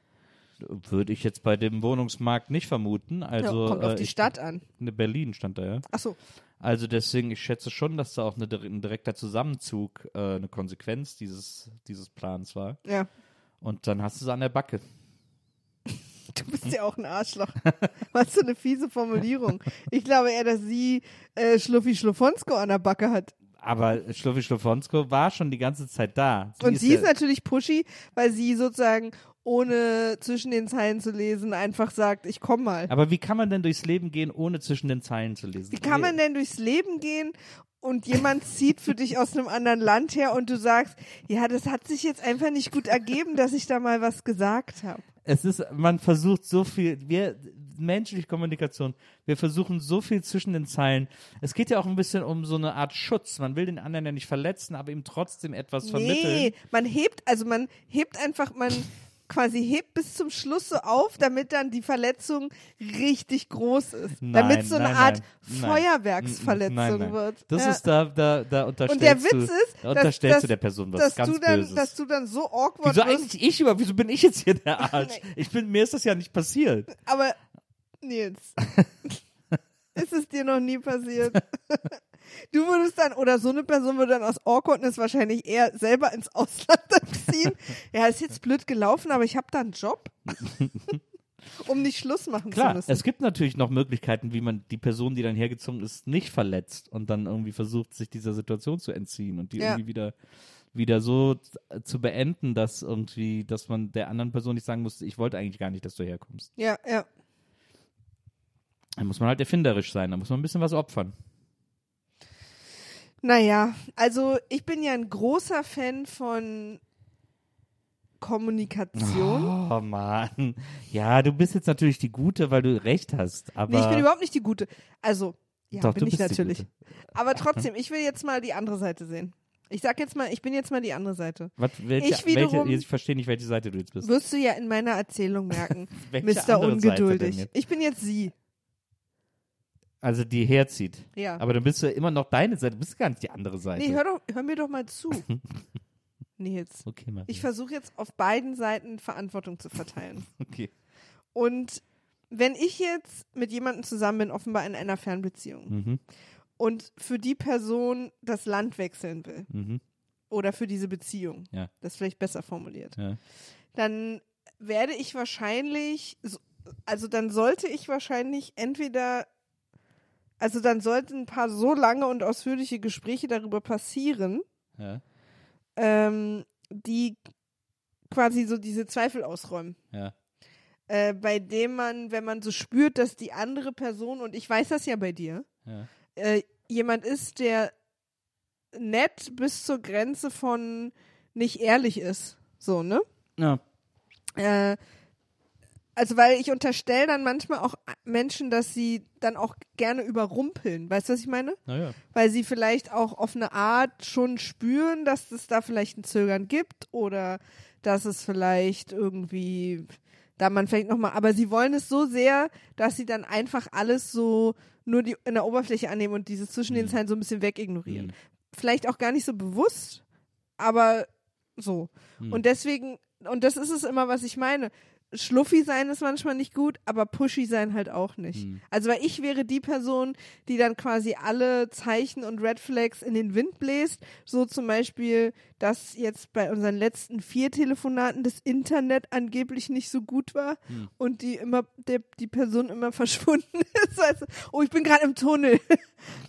Würde ich jetzt bei dem Wohnungsmarkt nicht vermuten. Also, ja, kommt auf äh, die ich- Stadt an. Ne, Berlin stand da, ja. Ach so. Also deswegen, ich schätze schon, dass da auch eine, ein direkter Zusammenzug äh, eine Konsequenz dieses, dieses Plans war. Ja. Und dann hast du es an der Backe. Du bist ja auch ein Arschloch. Was für eine fiese Formulierung. Ich glaube eher, dass sie äh, Schluffi Schluffonsko an der Backe hat. Aber Schluffi Schlofonsko war schon die ganze Zeit da. Und sie ist natürlich pushy, weil sie sozusagen ohne zwischen den Zeilen zu lesen einfach sagt, ich komm mal. Aber wie kann man denn durchs Leben gehen, ohne zwischen den Zeilen zu lesen? Wie kann man denn durchs Leben gehen und jemand zieht für dich aus einem anderen Land her und du sagst, ja, das hat sich jetzt einfach nicht gut ergeben, dass ich da mal was gesagt habe. Es ist, man versucht so viel, wir, menschliche Kommunikation, wir versuchen so viel zwischen den Zeilen. Es geht ja auch ein bisschen um so eine Art Schutz. Man will den anderen ja nicht verletzen, aber ihm trotzdem etwas vermitteln. Nee, man hebt, also man hebt einfach, man quasi hebt bis zum Schluss so auf, damit dann die Verletzung richtig groß ist. Nein, damit es so eine nein, Art nein. Feuerwerksverletzung wird. Das Ja. ist da, da, da unterstellst Und der Witz du, ist, da dass- unterstellst dass- du der Person was dass ganz du dann, Böses. dass du dann so awkward Wieso wirst. eigentlich ich über? Wieso bin ich jetzt hier der Arsch? Ich bin, mir ist das ja nicht passiert. Aber Nils, ist es dir noch nie passiert? Du würdest dann, oder so eine Person würde dann aus Awkwardness wahrscheinlich eher selber ins Ausland dann ziehen. Ja, ist jetzt blöd gelaufen, aber ich habe da einen Job. um nicht Schluss machen zu Klar, müssen. es gibt natürlich noch Möglichkeiten, wie man die Person, die dann hergezogen ist, nicht verletzt und dann irgendwie versucht, sich dieser Situation zu entziehen und die Ja. irgendwie wieder wieder so zu beenden, dass irgendwie, dass man der anderen Person nicht sagen muss, ich wollte eigentlich gar nicht, dass du herkommst. ja, ja. Da muss man halt erfinderisch sein, da muss man ein bisschen was opfern. Naja, also ich bin ja ein großer Fan von Kommunikation. Oh Mann. Ja, du bist jetzt natürlich die Gute, weil du recht hast, aber Nee, ich bin überhaupt nicht die Gute. Also, ja, Doch, bin du ich bist die natürlich. Gute. Aber trotzdem, ich will jetzt mal die andere Seite sehen. Ich sag jetzt mal, ich bin jetzt mal die andere Seite. Was, welche, Ich wiederum- welche, ich verstehe nicht, welche Seite du jetzt bist. Wirst du ja in meiner Erzählung merken, Mr. Ungeduldig. Ich bin jetzt sie. Also die herzieht. Ja. Aber dann bist du immer noch deine Seite, du bist gar nicht die andere Seite. nee, hör, doch, hör mir doch mal zu. Nils, okay, Mann. ich versuche jetzt auf beiden Seiten Verantwortung zu verteilen. okay. Und wenn ich jetzt mit jemandem zusammen bin, offenbar in einer Fernbeziehung, Mhm. und für die Person das Land wechseln will Mhm. oder für diese Beziehung. Ja. Das ist vielleicht besser formuliert. Ja. Dann werde ich wahrscheinlich, so- also dann sollte ich wahrscheinlich entweder, also dann sollten ein paar so lange und ausführliche Gespräche darüber passieren, Ja. ähm, die quasi so diese Zweifel ausräumen. Ja. Äh, bei dem man, wenn man so spürt, dass die andere Person, und ich weiß das ja bei dir, Ja. äh, jemand ist, der nett bis zur Grenze von nicht ehrlich ist. So, ne? Ja. Äh, also, weil ich unterstelle dann manchmal auch Menschen, dass sie dann auch gerne überrumpeln. Weißt du, was ich meine? Naja. Weil sie vielleicht auch auf eine Art schon spüren, dass es da vielleicht ein Zögern gibt oder dass es vielleicht irgendwie da man vielleicht nochmal, aber sie wollen es so sehr, dass sie dann einfach alles so nur die in der Oberfläche annehmen und dieses zwischen den Mhm. Zeilen so ein bisschen wegignorieren. Mhm. Vielleicht auch gar nicht so bewusst, aber so. Mhm. Und deswegen, und das ist es immer, was ich meine. Schluffi sein ist manchmal nicht gut, aber pushy sein halt auch nicht. Mhm. Also, weil ich wäre die Person, die dann quasi alle Zeichen und Red Flags in den Wind bläst. So zum Beispiel, dass jetzt bei unseren letzten vier Telefonaten das Internet angeblich nicht so gut war Mhm. und die immer, der, die Person immer verschwunden ist. Also, oh, ich bin gerade im Tunnel.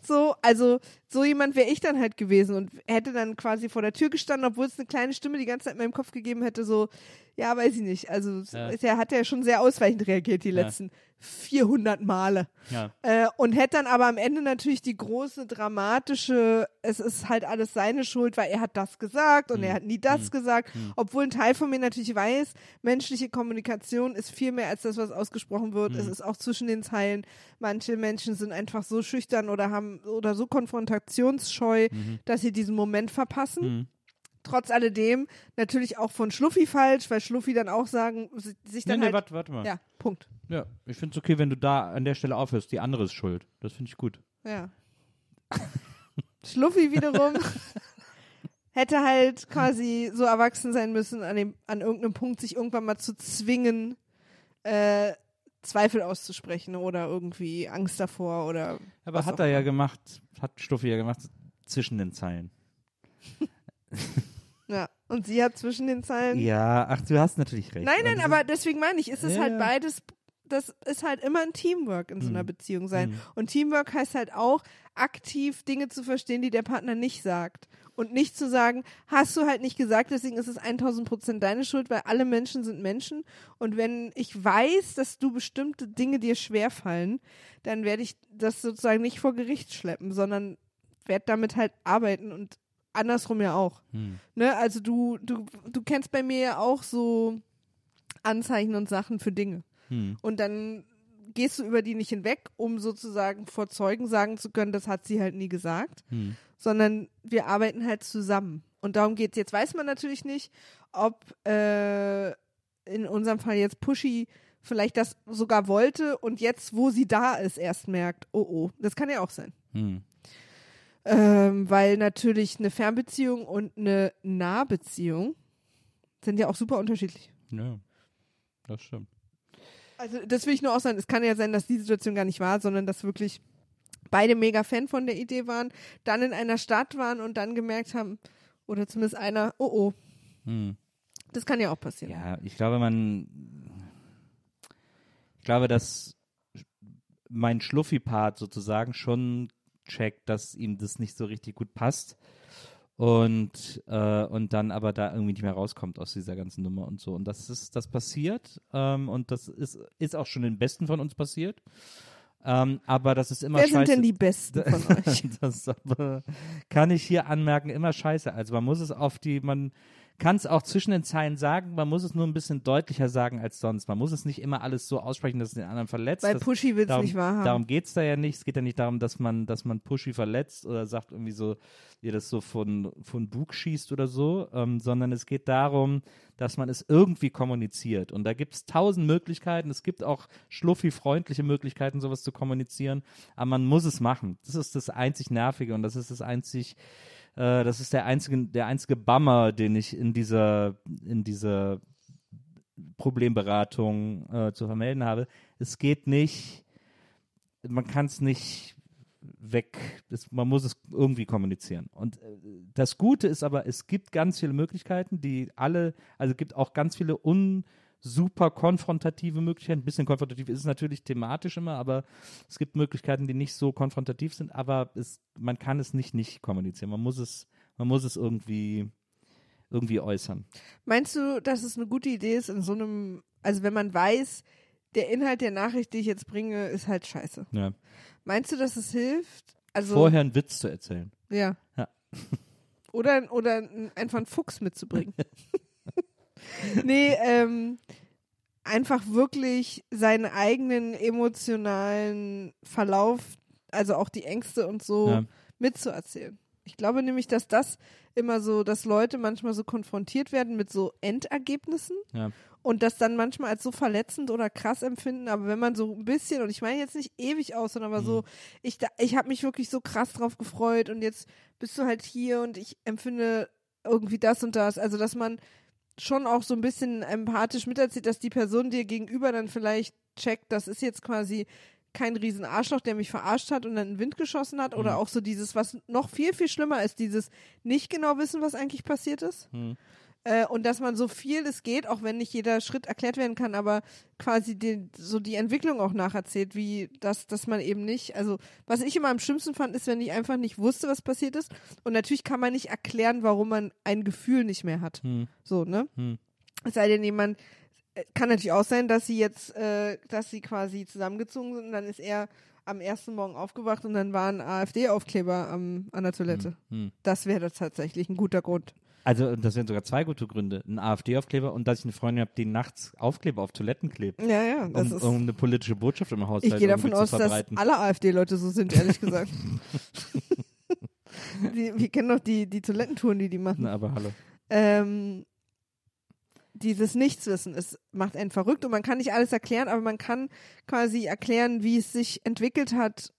So, also so jemand wäre ich dann halt gewesen und hätte dann quasi vor der Tür gestanden, obwohl es eine kleine Stimme die ganze Zeit in meinem Kopf gegeben hätte, so, ja, weiß ich nicht. Also Ja. ist ja, hat er schon sehr ausweichend reagiert die Ja. letzten 400 Male. Ja. Äh, und hätte dann aber am Ende natürlich die große dramatische, es ist halt alles seine Schuld, weil er hat das gesagt und Mhm. er hat nie das Mhm. gesagt. Mhm. Obwohl ein Teil von mir natürlich weiß, menschliche Kommunikation ist viel mehr als das, was ausgesprochen wird. Es ist auch zwischen den Zeilen. Manche Menschen sind einfach so schüchtern oder haben oder so konfrontationsscheu, Mhm. dass sie diesen Moment verpassen. Trotz alledem natürlich auch von Schluffi falsch, weil Schluffi dann auch sagen, si- sich Nee, dann nee, halt, warte, warte mal. ja, Punkt. Ja, ich finde es okay, wenn du da an der Stelle aufhörst. Die andere ist schuld. Das finde ich gut. Ja. Schluffi wiederum hätte halt quasi so erwachsen sein müssen, an, dem, an irgendeinem Punkt sich irgendwann mal zu zwingen, äh, Zweifel auszusprechen oder irgendwie Angst davor oder Aber hat er ja gemacht, hat Stuffi ja gemacht, zwischen den Zeilen. ja. Und sie hat zwischen den Zeilen. Ja, ach, du hast natürlich recht. Nein, nein, das aber deswegen meine ich, es ist Ja, halt beides, das ist halt immer ein Teamwork in so einer Mhm. Beziehung sein. Mhm. Und Teamwork heißt halt auch, aktiv Dinge zu verstehen, die der Partner nicht sagt. Und nicht zu sagen, hast du halt nicht gesagt, deswegen ist es 1000 Prozent deine Schuld, weil alle Menschen sind Menschen. Und wenn ich weiß, dass du bestimmte Dinge dir schwerfallen, dann werde ich das sozusagen nicht vor Gericht schleppen, sondern werde damit halt arbeiten und andersrum ja auch. Hm. Ne? Also du, du, du kennst bei mir ja auch so Anzeichen und Sachen für Dinge. Hm. Und dann gehst du über die nicht hinweg, um sozusagen vor Zeugen sagen zu können, das hat sie halt nie gesagt, Hm. sondern wir arbeiten halt zusammen. Und darum geht's. Jetzt weiß man natürlich nicht, ob äh, in unserem Fall jetzt Pushy vielleicht das sogar wollte und jetzt, wo sie da ist, erst merkt, oh oh, das kann ja auch sein. Hm. Ähm, weil natürlich eine Fernbeziehung und eine Nahbeziehung sind ja auch super unterschiedlich. Ja, das stimmt. Also das will ich nur auch sagen, es kann ja sein, dass die Situation gar nicht war, sondern dass wirklich beide mega Fan von der Idee waren, dann in einer Stadt waren und dann gemerkt haben, oder zumindest einer, oh oh, Hm. das kann ja auch passieren. Ja, ich glaube, man. Ich glaube, dass mein Schluffi-Part sozusagen schon checkt, dass ihm das nicht so richtig gut passt. Und, äh, und dann aber da irgendwie nicht mehr rauskommt aus dieser ganzen Nummer und so. Und das ist, das passiert. Ähm, und das ist, ist auch schon den Besten von uns passiert. Ähm, aber das ist immer Wer scheiße. sind denn die Besten von euch? das aber, kann ich hier anmerken, immer scheiße. Also man muss es auf die, man kann es auch zwischen den Zeilen sagen, man muss es nur ein bisschen deutlicher sagen als sonst. Man muss es nicht immer alles so aussprechen, dass es den anderen verletzt. Weil Pushy will es nicht wahrhaben. Darum geht es da ja nicht. Es geht ja nicht darum, dass man, dass man Pushy verletzt oder sagt irgendwie so, ihr das so von, von Bug schießt oder so, ähm, sondern es geht darum, dass man es irgendwie kommuniziert. Und da gibt es tausend Möglichkeiten. Es gibt auch schluffi-freundliche Möglichkeiten, sowas zu kommunizieren. Aber man muss es machen. Das ist das einzig Nervige und das ist das einzig, äh, das ist der einzige, der einzige Bummer, den ich in dieser, in dieser Problemberatung äh, zu vermelden habe. Es geht nicht, man kann es nicht weg, das, man muss es irgendwie kommunizieren. Und äh, das Gute ist aber, es gibt ganz viele Möglichkeiten, die alle, also es gibt auch ganz viele un super konfrontative Möglichkeiten. Ein bisschen konfrontativ ist es natürlich thematisch immer, aber es gibt Möglichkeiten, die nicht so konfrontativ sind, aber es, man kann es nicht nicht kommunizieren. Man muss es, man muss es irgendwie, irgendwie äußern. Meinst du, dass es eine gute Idee ist, in so einem, also wenn man weiß, der Inhalt der Nachricht, die ich jetzt bringe, ist halt scheiße. Ja. Meinst du, dass es hilft? Also, Vorher einen Witz zu erzählen. Ja. Ja. Oder, oder einfach einen Fuchs mitzubringen. nee, ähm, einfach wirklich seinen eigenen emotionalen Verlauf, also auch die Ängste und so Ja. mitzuerzählen. Ich glaube nämlich, dass das immer so, dass Leute manchmal so konfrontiert werden mit so Endergebnissen Ja. und das dann manchmal als so verletzend oder krass empfinden, aber wenn man so ein bisschen, und ich meine jetzt nicht ewig aus, sondern aber so, Mhm. ich, da- ich habe mich wirklich so krass drauf gefreut und jetzt bist du halt hier und ich empfinde irgendwie das und das. Also, dass man schon auch so ein bisschen empathisch miterzählt, dass die Person dir gegenüber dann vielleicht checkt, das ist jetzt quasi kein riesen Arschloch, der mich verarscht hat und dann in den Wind geschossen hat. Oder Mhm. auch so dieses, was noch viel, viel schlimmer ist, dieses nicht genau wissen, was eigentlich passiert ist. Hm. Äh, und dass man so viel es geht, auch wenn nicht jeder Schritt erklärt werden kann, aber quasi den, so die Entwicklung auch nacherzählt, wie das, dass man eben nicht, also was ich immer am schlimmsten fand, ist, wenn ich einfach nicht wusste, was passiert ist. Und natürlich kann man nicht erklären, warum man ein Gefühl nicht mehr hat. Hm. So, ne? Hm. Es sei denn, jemand, äh, kann natürlich auch sein, dass sie jetzt, äh, dass sie quasi zusammengezogen sind und dann ist er am ersten Morgen aufgewacht und dann war ein AfD-Aufkleber an der Toilette. Hm. Das wäre tatsächlich ein guter Grund. Also, das wären sogar zwei gute Gründe. Ein AfD-Aufkleber und dass ich eine Freundin habe, die nachts Aufkleber auf Toiletten klebt. Ja, ja, das Um, ist. um eine politische Botschaft im Haushalt Ich gehe davon aus, dass alle AfD-Leute so sind, ehrlich gesagt. die, wir kennen doch die, die Toilettentouren, die die machen. Na, aber hallo. Ähm, dieses Nichtswissen, es macht einen verrückt und man kann nicht alles erklären, aber man kann quasi erklären, wie es sich entwickelt hat,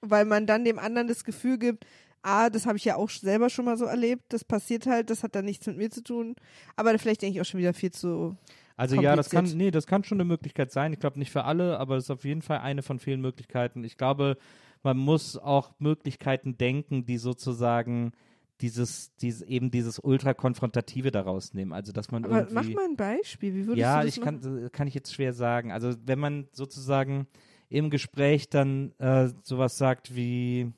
weil man dann dem anderen das Gefühl gibt, ah, das habe ich ja auch selber schon mal so erlebt, das passiert halt, das hat dann nichts mit mir zu tun. Aber vielleicht denke ich auch schon wieder viel zu. Also ja, das kann, nee, das kann schon eine Möglichkeit sein. Ich glaube nicht für alle, aber es ist auf jeden Fall eine von vielen Möglichkeiten. Ich glaube, man muss auch Möglichkeiten denken, die sozusagen dieses, dieses eben dieses ultra-konfrontative daraus nehmen. Also dass man Aber irgendwie. mach mal ein Beispiel, wie würdest ja, du das ich machen? kann, kann ich jetzt schwer sagen. Also wenn man sozusagen im Gespräch dann äh, sowas sagt wie,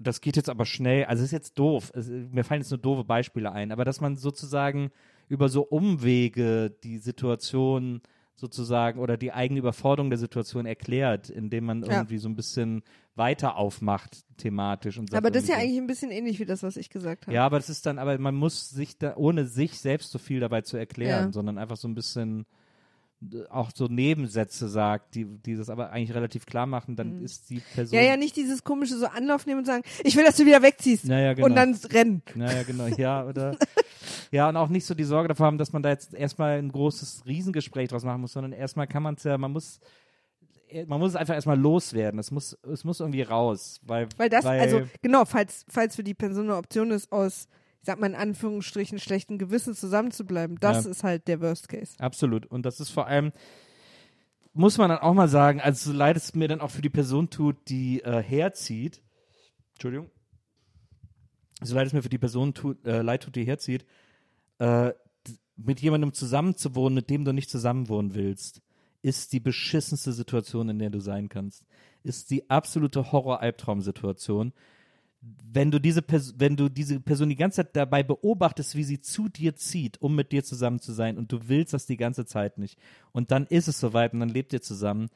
das geht jetzt aber schnell, also es ist jetzt doof, es, mir fallen jetzt nur doofe Beispiele ein, aber dass man sozusagen über so Umwege die Situation sozusagen oder die eigene Überforderung der Situation erklärt, indem man Ja. irgendwie so ein bisschen weiter aufmacht thematisch und sagt Aber das ist ja eigentlich ein bisschen ähnlich wie das, was ich gesagt habe. ja, aber das ist dann, aber man muss sich da, ohne sich selbst so viel dabei zu erklären, Ja. sondern einfach so ein bisschen auch so Nebensätze sagt, die, die das aber eigentlich relativ klar machen, dann ist die Person. Mhm. Ja, ja, nicht dieses komische so Anlauf nehmen und sagen, ich will, dass du wieder wegziehst. Naja, genau. Und dann rennen. Naja, genau, ja, oder? ja, und auch nicht so die Sorge davor haben, dass man da jetzt erstmal ein großes Riesengespräch draus machen muss, sondern erstmal kann man es ja, man muss, äh, man muss es einfach erstmal loswerden. Es muss, es muss irgendwie raus, weil, Weil das, weil, also genau, falls, falls für die Person eine Option ist, aus, ich sag mal in Anführungsstrichen, schlechten Gewissen zusammenzubleiben, das Ja. ist halt der Worst Case. Absolut. Und das ist vor allem, muss man dann auch mal sagen, also so leid es mir dann auch für die Person tut, die äh, herzieht, Entschuldigung, so leid es mir für die Person tut, äh, leid tut, die herzieht, äh, mit jemandem zusammenzuwohnen, mit dem du nicht zusammenwohnen willst, ist die beschissenste Situation, in der du sein kannst. Ist die absolute Horror-Albtraum-Situation. Wenn du diese Pers wenn du diese Person die ganze Zeit dabei beobachtest, wie sie zu dir zieht, um mit dir zusammen zu sein, und du willst das die ganze Zeit nicht, und dann ist es soweit und dann lebt ihr zusammen,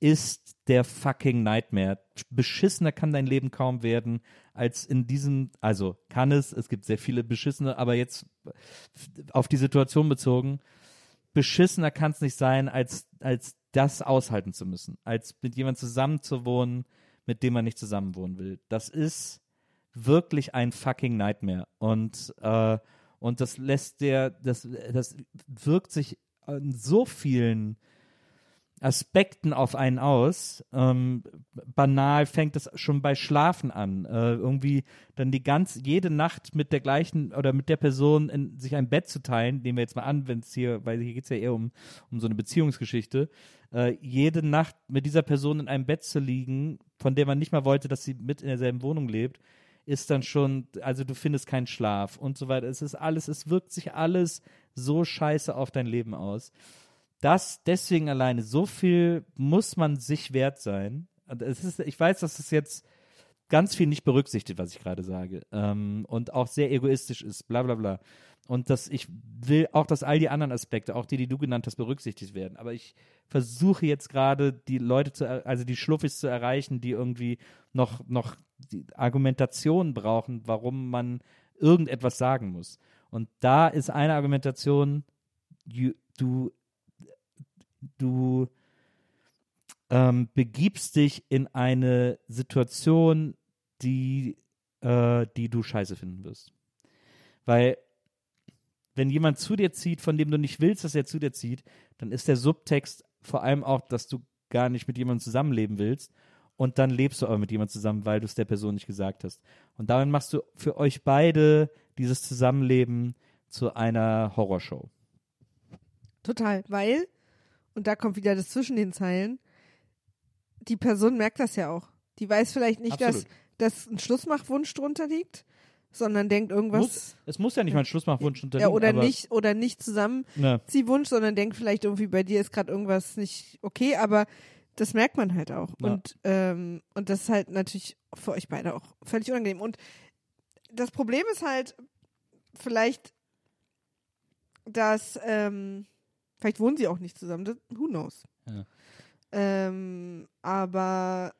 ist der fucking Nightmare. Beschissener kann dein Leben kaum werden, als in diesem, also kann es, es gibt sehr viele beschissene, aber jetzt auf die Situation bezogen, beschissener kann es nicht sein, als, als das aushalten zu müssen, als mit jemandem zusammenzuwohnen, mit dem man nicht zusammenwohnen will. Das ist wirklich ein fucking Nightmare. Und, äh, und das lässt der, das, das wirkt sich an so vielen Aspekten auf einen aus. Ähm, banal fängt es schon bei Schlafen an. Äh, irgendwie dann die ganz, jede Nacht mit der gleichen oder mit der Person in, sich ein Bett zu teilen, nehmen wir jetzt mal an, wenn es hier, weil hier geht es ja eher um, um so eine Beziehungsgeschichte, Äh, jede Nacht mit dieser Person in einem Bett zu liegen, von der man nicht mal wollte, dass sie mit in derselben Wohnung lebt, ist dann schon, also du findest keinen Schlaf und so weiter. Es ist alles, es wirkt sich alles so scheiße auf dein Leben aus. Das deswegen alleine, so viel muss man sich wert sein. Und es ist, ich weiß, dass es jetzt ganz viel nicht berücksichtigt, was ich gerade sage. Ähm, und auch sehr egoistisch ist, bla bla bla. Und dass ich will auch, dass all die anderen Aspekte, auch die, die du genannt hast, berücksichtigt werden. Aber ich versuche jetzt gerade die Leute zu, also die Schluffis zu erreichen, die irgendwie noch, noch Argumentation brauchen, warum man irgendetwas sagen muss. Und da ist eine Argumentation, you, du, du ähm, begibst dich in eine Situation, die, äh, die du scheiße finden wirst. Weil, wenn jemand zu dir zieht, von dem du nicht willst, dass er zu dir zieht, dann ist der Subtext vor allem auch, dass du gar nicht mit jemandem zusammenleben willst. Und dann lebst du aber mit jemandem zusammen, weil du es der Person nicht gesagt hast. Und damit machst du für euch beide dieses Zusammenleben zu einer Horrorshow. Total, weil, und da kommt wieder das zwischen den Zeilen, die Person merkt das ja auch. Die weiß vielleicht nicht, dass, dass ein Schlussmachwunsch drunter liegt, sondern denkt irgendwas. Muss, es muss ja nicht mal ein Schlussmachwunsch ja, unterliegen. oder aber, nicht, oder nicht zusammen Ne, Ziehwunsch, sondern denkt vielleicht irgendwie bei dir ist gerade irgendwas nicht okay, aber das merkt man halt auch. Ja. Und, ähm, und das ist halt natürlich für euch beide auch völlig unangenehm. Und das Problem ist halt vielleicht, dass, ähm, vielleicht wohnen sie auch nicht zusammen, das, who knows. Ja. Ähm, aber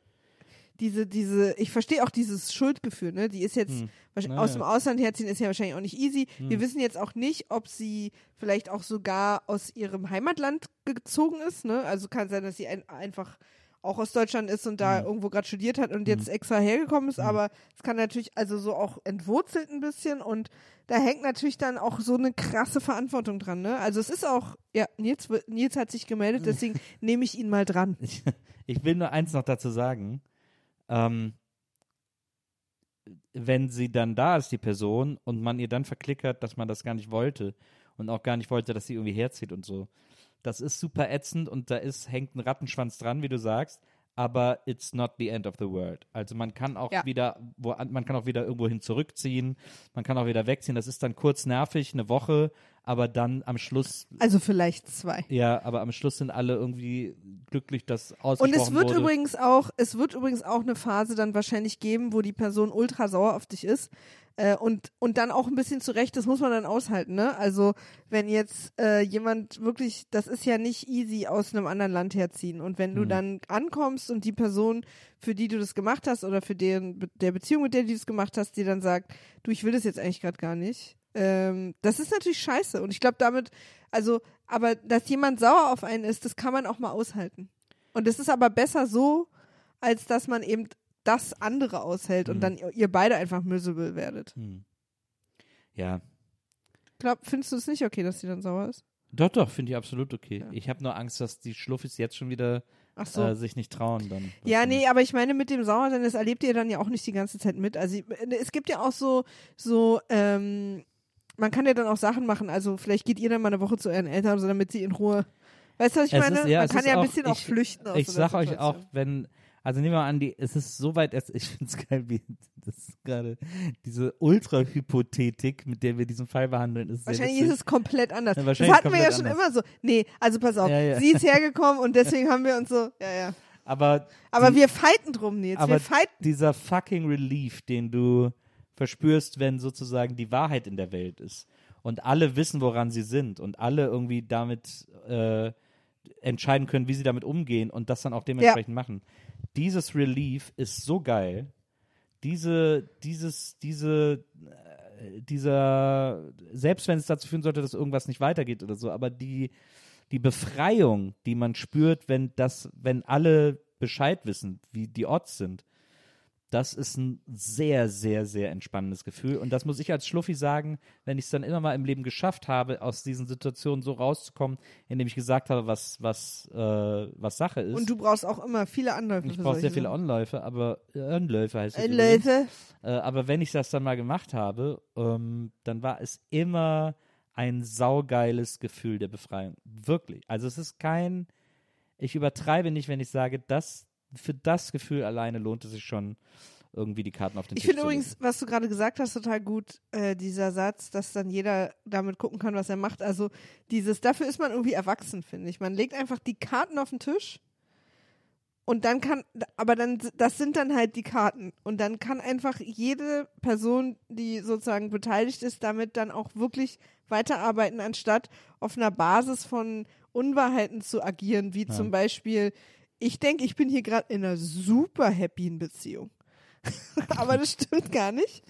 diese, diese, ich verstehe auch dieses Schuldgefühl, ne? Die ist jetzt Hm. wahrsch- Na aus dem Ausland herziehen ist ja wahrscheinlich auch nicht easy. Wir Hm. wissen jetzt auch nicht, ob sie vielleicht auch sogar aus ihrem Heimatland gezogen ist, ne? Also kann sein, dass sie ein, einfach auch aus Deutschland ist und da Hm. irgendwo gerade studiert hat und jetzt extra hergekommen ist, Hm. aber es kann natürlich also so auch entwurzelt ein bisschen und da hängt natürlich dann auch so eine krasse Verantwortung dran, ne? Also es ist auch, ja, Nils, Nils hat sich gemeldet, deswegen nehme ich ihn mal dran. Ich, ich will nur eins noch dazu sagen. Ähm, wenn sie dann da ist, die Person, und man ihr dann verklickert, dass man das gar nicht wollte und auch gar nicht wollte, dass sie irgendwie herzieht und so. Das ist super ätzend und da ist, hängt ein Rattenschwanz dran, wie du sagst, aber it's not the end of the world. Also man kann auch Ja. wieder, wo, man kann auch wieder irgendwo hin zurückziehen, man kann auch wieder wegziehen. Das ist dann kurz nervig, eine Woche, aber dann am Schluss Also vielleicht zwei. ja, aber am Schluss sind alle irgendwie glücklich, dass Und ausgesprochen es wird wurde. übrigens auch, es wird übrigens auch eine Phase dann wahrscheinlich geben, wo die Person ultra sauer auf dich ist. Äh, und, und dann auch ein bisschen zurecht, das muss man dann aushalten, ne? Also, wenn jetzt äh, jemand wirklich, das ist ja nicht easy aus einem anderen Land herziehen. Und wenn du Hm. dann ankommst und die Person, für die du das gemacht hast oder für deren, der Beziehung, mit der du das gemacht hast, die dann sagt, du, ich will das jetzt eigentlich gerade gar nicht. Ähm, das ist natürlich scheiße. Und ich glaube damit, also, aber dass jemand sauer auf einen ist, das kann man auch mal aushalten. Und es ist aber besser so, als dass man eben das andere aushält und Mhm. dann ihr, ihr beide einfach miserable werdet. Hm. Ja, Glaub, findest du es nicht okay, dass sie dann sauer ist? doch, doch, finde ich absolut okay. Ja. Ich habe nur Angst, dass die Schluffis jetzt schon wieder Ach so. äh, sich nicht trauen dann. ja, nee, aber ich meine, mit dem Sauersein, das erlebt ihr dann ja auch nicht die ganze Zeit mit. Also es gibt ja auch so, so, ähm, man kann ja dann auch Sachen machen. Also vielleicht geht ihr dann mal eine Woche zu euren Eltern, so damit sie in Ruhe. Weißt du, was ich Es meine? ist- ja, man kann ja ein bisschen auch ich- flüchten aus Ich so sag euch auch, wenn, also nehmen wir mal an, die, es ist soweit erst, ich finde es geil, wie das ist gerade diese Ultra-Hypothetik, mit der wir diesen Fall behandeln, ist Wahrscheinlich ist es komplett anders. Ja, das hatten wir ja schon anders. immer so. Nee, also pass auf. Ja, ja. Sie ist hergekommen und deswegen haben wir uns so, ja, ja. aber Aber die- wir fighten drum, Nils. aber wir fighten. dieser fucking Relief, den du verspürst, wenn sozusagen die Wahrheit in der Welt ist und alle wissen, woran sie sind und alle irgendwie damit äh, entscheiden können, wie sie damit umgehen und das dann auch dementsprechend machen. Dieses Relief ist so geil. Diese, dieses, diese, äh, dieser, selbst wenn es dazu führen sollte, dass irgendwas nicht weitergeht oder so, aber die, die Befreiung, die man spürt, wenn das, wenn alle Bescheid wissen, wie die Odds sind, das ist ein sehr, sehr, sehr entspannendes Gefühl. Und das muss ich als Schluffi sagen, wenn ich es dann immer mal im Leben geschafft habe, aus diesen Situationen so rauszukommen, indem ich gesagt habe, was, was, äh, was Sache ist. Und du brauchst auch immer viele Anläufe. ich brauche sehr viele. Anläufe, aber äh, Anläufe heißt es. Anläufe. Äh, aber wenn ich das dann mal gemacht habe, ähm, dann war es immer ein saugeiles Gefühl der Befreiung. Wirklich. Also es ist kein, ich übertreibe nicht, wenn ich sage, das, für das Gefühl alleine lohnt es sich schon, irgendwie die Karten auf den Ich Tisch finde zu legen. übrigens, was du gerade gesagt hast, total gut, äh, dieser Satz, dass dann jeder damit gucken kann, was er macht. Also dieses, dafür ist man irgendwie erwachsen, finde ich. Man legt einfach die Karten auf den Tisch und dann kann, aber dann, das sind dann halt die Karten. Und dann kann einfach jede Person, die sozusagen beteiligt ist, damit dann auch wirklich weiterarbeiten, anstatt auf einer Basis von Unwahrheiten zu agieren, wie Ja. zum Beispiel, ich denke, ich bin hier gerade in einer super happyen Beziehung. aber das stimmt gar nicht.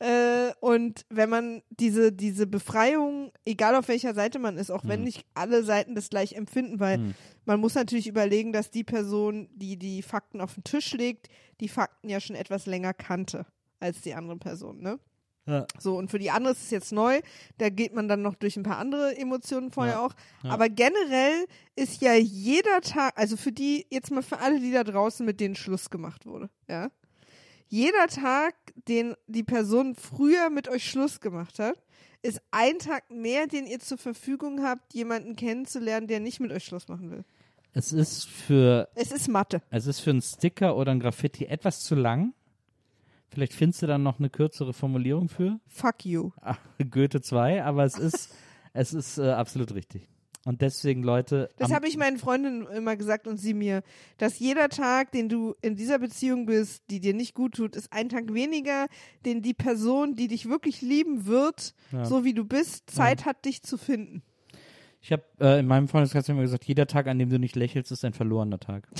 Äh, und wenn man diese, diese Befreiung, egal auf welcher Seite man ist, auch wenn Hm. nicht alle Seiten das gleich empfinden, weil Hm. man muss natürlich überlegen, dass die Person, die die Fakten auf den Tisch legt, die Fakten ja schon etwas länger kannte als die andere Person, ne? Ja. So, und für die andere ist es jetzt neu, da geht man dann noch durch ein paar andere Emotionen vorher Ja. auch. Ja. Aber generell ist ja jeder Tag, also für die, jetzt mal für alle, die da draußen, mit denen Schluss gemacht wurde, ja. Jeder Tag, den die Person früher mit euch Schluss gemacht hat, ist ein Tag mehr, den ihr zur Verfügung habt, jemanden kennenzulernen, der nicht mit euch Schluss machen will. Es ist für Es ist Mathe. Es ist für einen Sticker oder ein Graffiti etwas zu lang. Vielleicht findest du dann noch eine kürzere Formulierung für Fuck you. Ah, Goethe 2, aber es ist, es ist äh, absolut richtig. Und deswegen, Leute. Das habe ich meinen Freundinnen immer gesagt und sie mir, dass jeder Tag, den du in dieser Beziehung bist, die dir nicht gut tut, ist ein Tag weniger, den die Person, die dich wirklich lieben wird, Ja. so wie du bist, Zeit hat, dich zu finden. Ich habe äh, in meinem Freundeskreis immer gesagt, jeder Tag, an dem du nicht lächelst, ist ein verlorener Tag.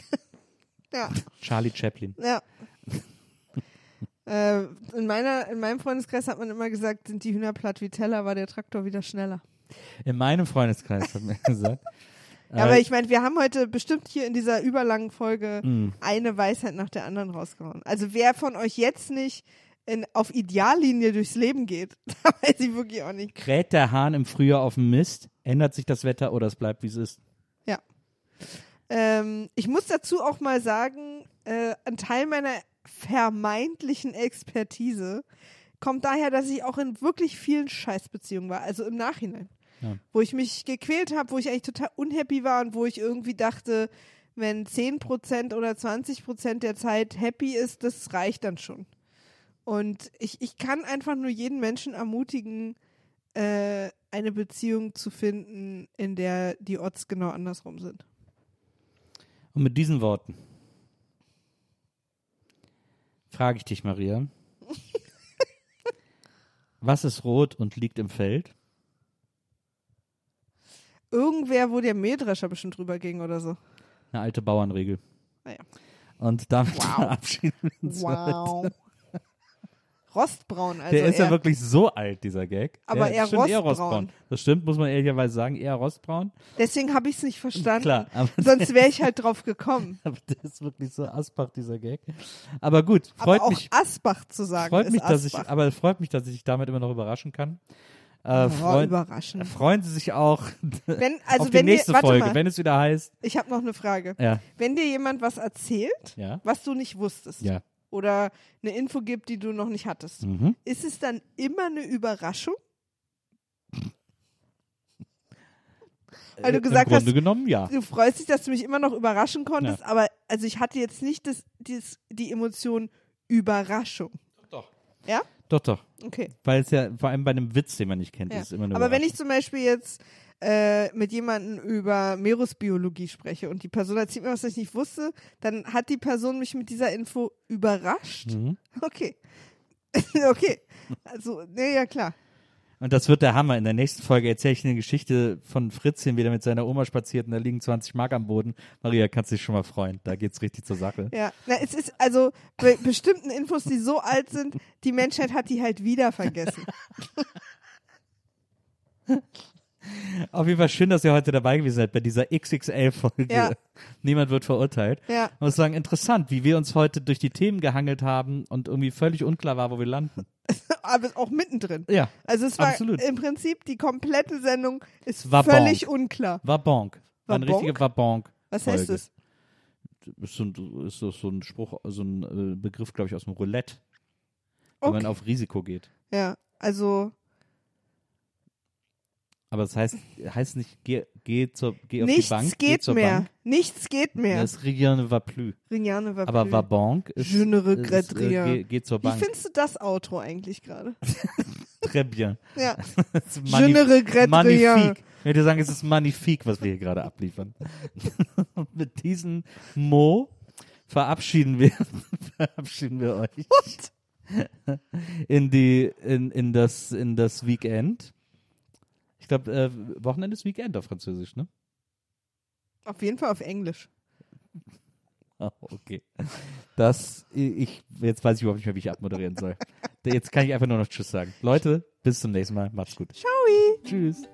Ja, Charlie Chaplin. ja. äh, in, meiner, in meinem Freundeskreis hat man immer gesagt, sind die Hühner platt wie Teller, war der Traktor wieder schneller. In meinem Freundeskreis hat mir gesagt. Ja, aber äh, ich meine, wir haben heute bestimmt hier in dieser überlangen Folge mh, eine Weisheit nach der anderen rausgehauen. Also wer von euch jetzt nicht in, auf Ideallinie durchs Leben geht, da weiß ich wirklich auch nicht. kräht der Hahn im Frühjahr auf dem Mist, ändert sich das Wetter oder es bleibt, wie es ist. Ähm, ich muss dazu auch mal sagen, äh, ein Teil meiner vermeintlichen Expertise kommt daher, dass ich auch in wirklich vielen Scheißbeziehungen war, also im Nachhinein. Ja. Wo ich mich gequält habe, wo ich eigentlich total unhappy war und wo ich irgendwie dachte, wenn 10% oder 20% der Zeit happy ist, das reicht dann schon. Und ich, ich kann einfach nur jeden Menschen ermutigen, äh, eine Beziehung zu finden, in der die Odds genau andersrum sind. Und mit diesen Worten frage ich dich, Maria. Was ist rot und liegt im Feld? Irgendwer, wo der Mähdrescher bestimmt drüber ging oder so. Eine alte Bauernregel. Naja. Und damit Wow. verabschieden wir uns. Wow. Rostbraun, also Der ist ja eher, wirklich so alt, dieser Gag. Aber Der eher stimmt, rostbraun. Das stimmt, muss man ehrlicherweise sagen, eher rostbraun. deswegen habe ich es nicht verstanden. Klar, aber, Sonst wäre ich halt drauf gekommen. aber der ist wirklich so Asbach, dieser Gag. Aber gut, Aber freut auch mich, Asbach zu sagen freut mich, dass ich, Asbach. aber es freut mich, dass ich dich damit immer noch überraschen kann. Äh, Oh, freuen, überraschend. freuen Sie sich auch Wenn, also auf die dir, nächste warte Folge, mal, wenn es wieder heißt. ich habe noch eine Frage. Ja, Wenn dir jemand was erzählt, ja, was du nicht wusstest, ja. Oder eine Info gibt, die du noch nicht hattest, Mhm. ist es dann immer eine Überraschung? Weil du Äh, gesagt Im Grunde hast, genommen, ja. du freust dich, dass du mich immer noch überraschen konntest, aber also ich hatte jetzt nicht das, dieses, die Emotion Überraschung. Doch. Ja? Doch, doch. Okay. Weil es ja vor allem bei einem Witz, den man nicht kennt, Ja. ist es immer eine Aber wenn ich zum Beispiel jetzt äh, mit jemandem über Meeresbiologie spreche und die Person erzählt mir was, ich nicht wusste, dann hat die Person mich mit dieser Info überrascht. Mhm. Okay. okay. Also, nee, ja klar. Und das wird der Hammer. In der nächsten Folge erzähle ich eine Geschichte von Fritzchen, wie der mit seiner Oma spaziert und da liegen 20 Mark am Boden. Maria, kannst dich schon mal freuen. Da geht's richtig zur Sache. Ja, na, es ist also bei bestimmten Infos, die so alt sind, die Menschheit hat die halt wieder vergessen. Auf jeden Fall schön, dass ihr heute dabei gewesen seid bei dieser XXL-Folge. Ja. Niemand wird verurteilt. Ja. Ich muss sagen, interessant, wie wir uns heute durch die Themen gehangelt haben und irgendwie völlig unklar war, wo wir landen. Aber auch mittendrin. Ja, Also es war Absolut. im Prinzip die komplette Sendung ist War völlig unklar. war Bonk. War eine War richtige war Bonk. Was heißt das? Ist so ein, ist so, ein Spruch, so ein äh, Begriff, glaube ich, aus dem Roulette. Wenn man auf Risiko geht. Ja, also Aber das heißt, heißt nicht, geh, geh, zur, geh auf die Nichts Bank, geh geht zur mehr. Bank. Nichts geht mehr. Das rien ne va plus. Rien ne va Aber plus. va banque ist, Je ne regrette äh, rien. geh, geh zur Wie Bank. findest du das Outro eigentlich gerade? Très bien. Ja. Je ne regrette rien. magnifique. Ich würde sagen, es ist magnifik, was wir hier gerade abliefern. Und mit diesem Mo verabschieden wir, verabschieden wir euch in die, in, in das, in das Weekend. Ich glaube, äh, Wochenende ist Weekend auf Französisch, ne? Auf jeden Fall auf Englisch. Oh, okay. Das, ich, jetzt weiß ich überhaupt nicht mehr, wie ich abmoderieren soll. Jetzt kann ich einfach nur noch Tschüss sagen. Leute, bis zum nächsten Mal. Macht's gut. Ciao. Tschüss.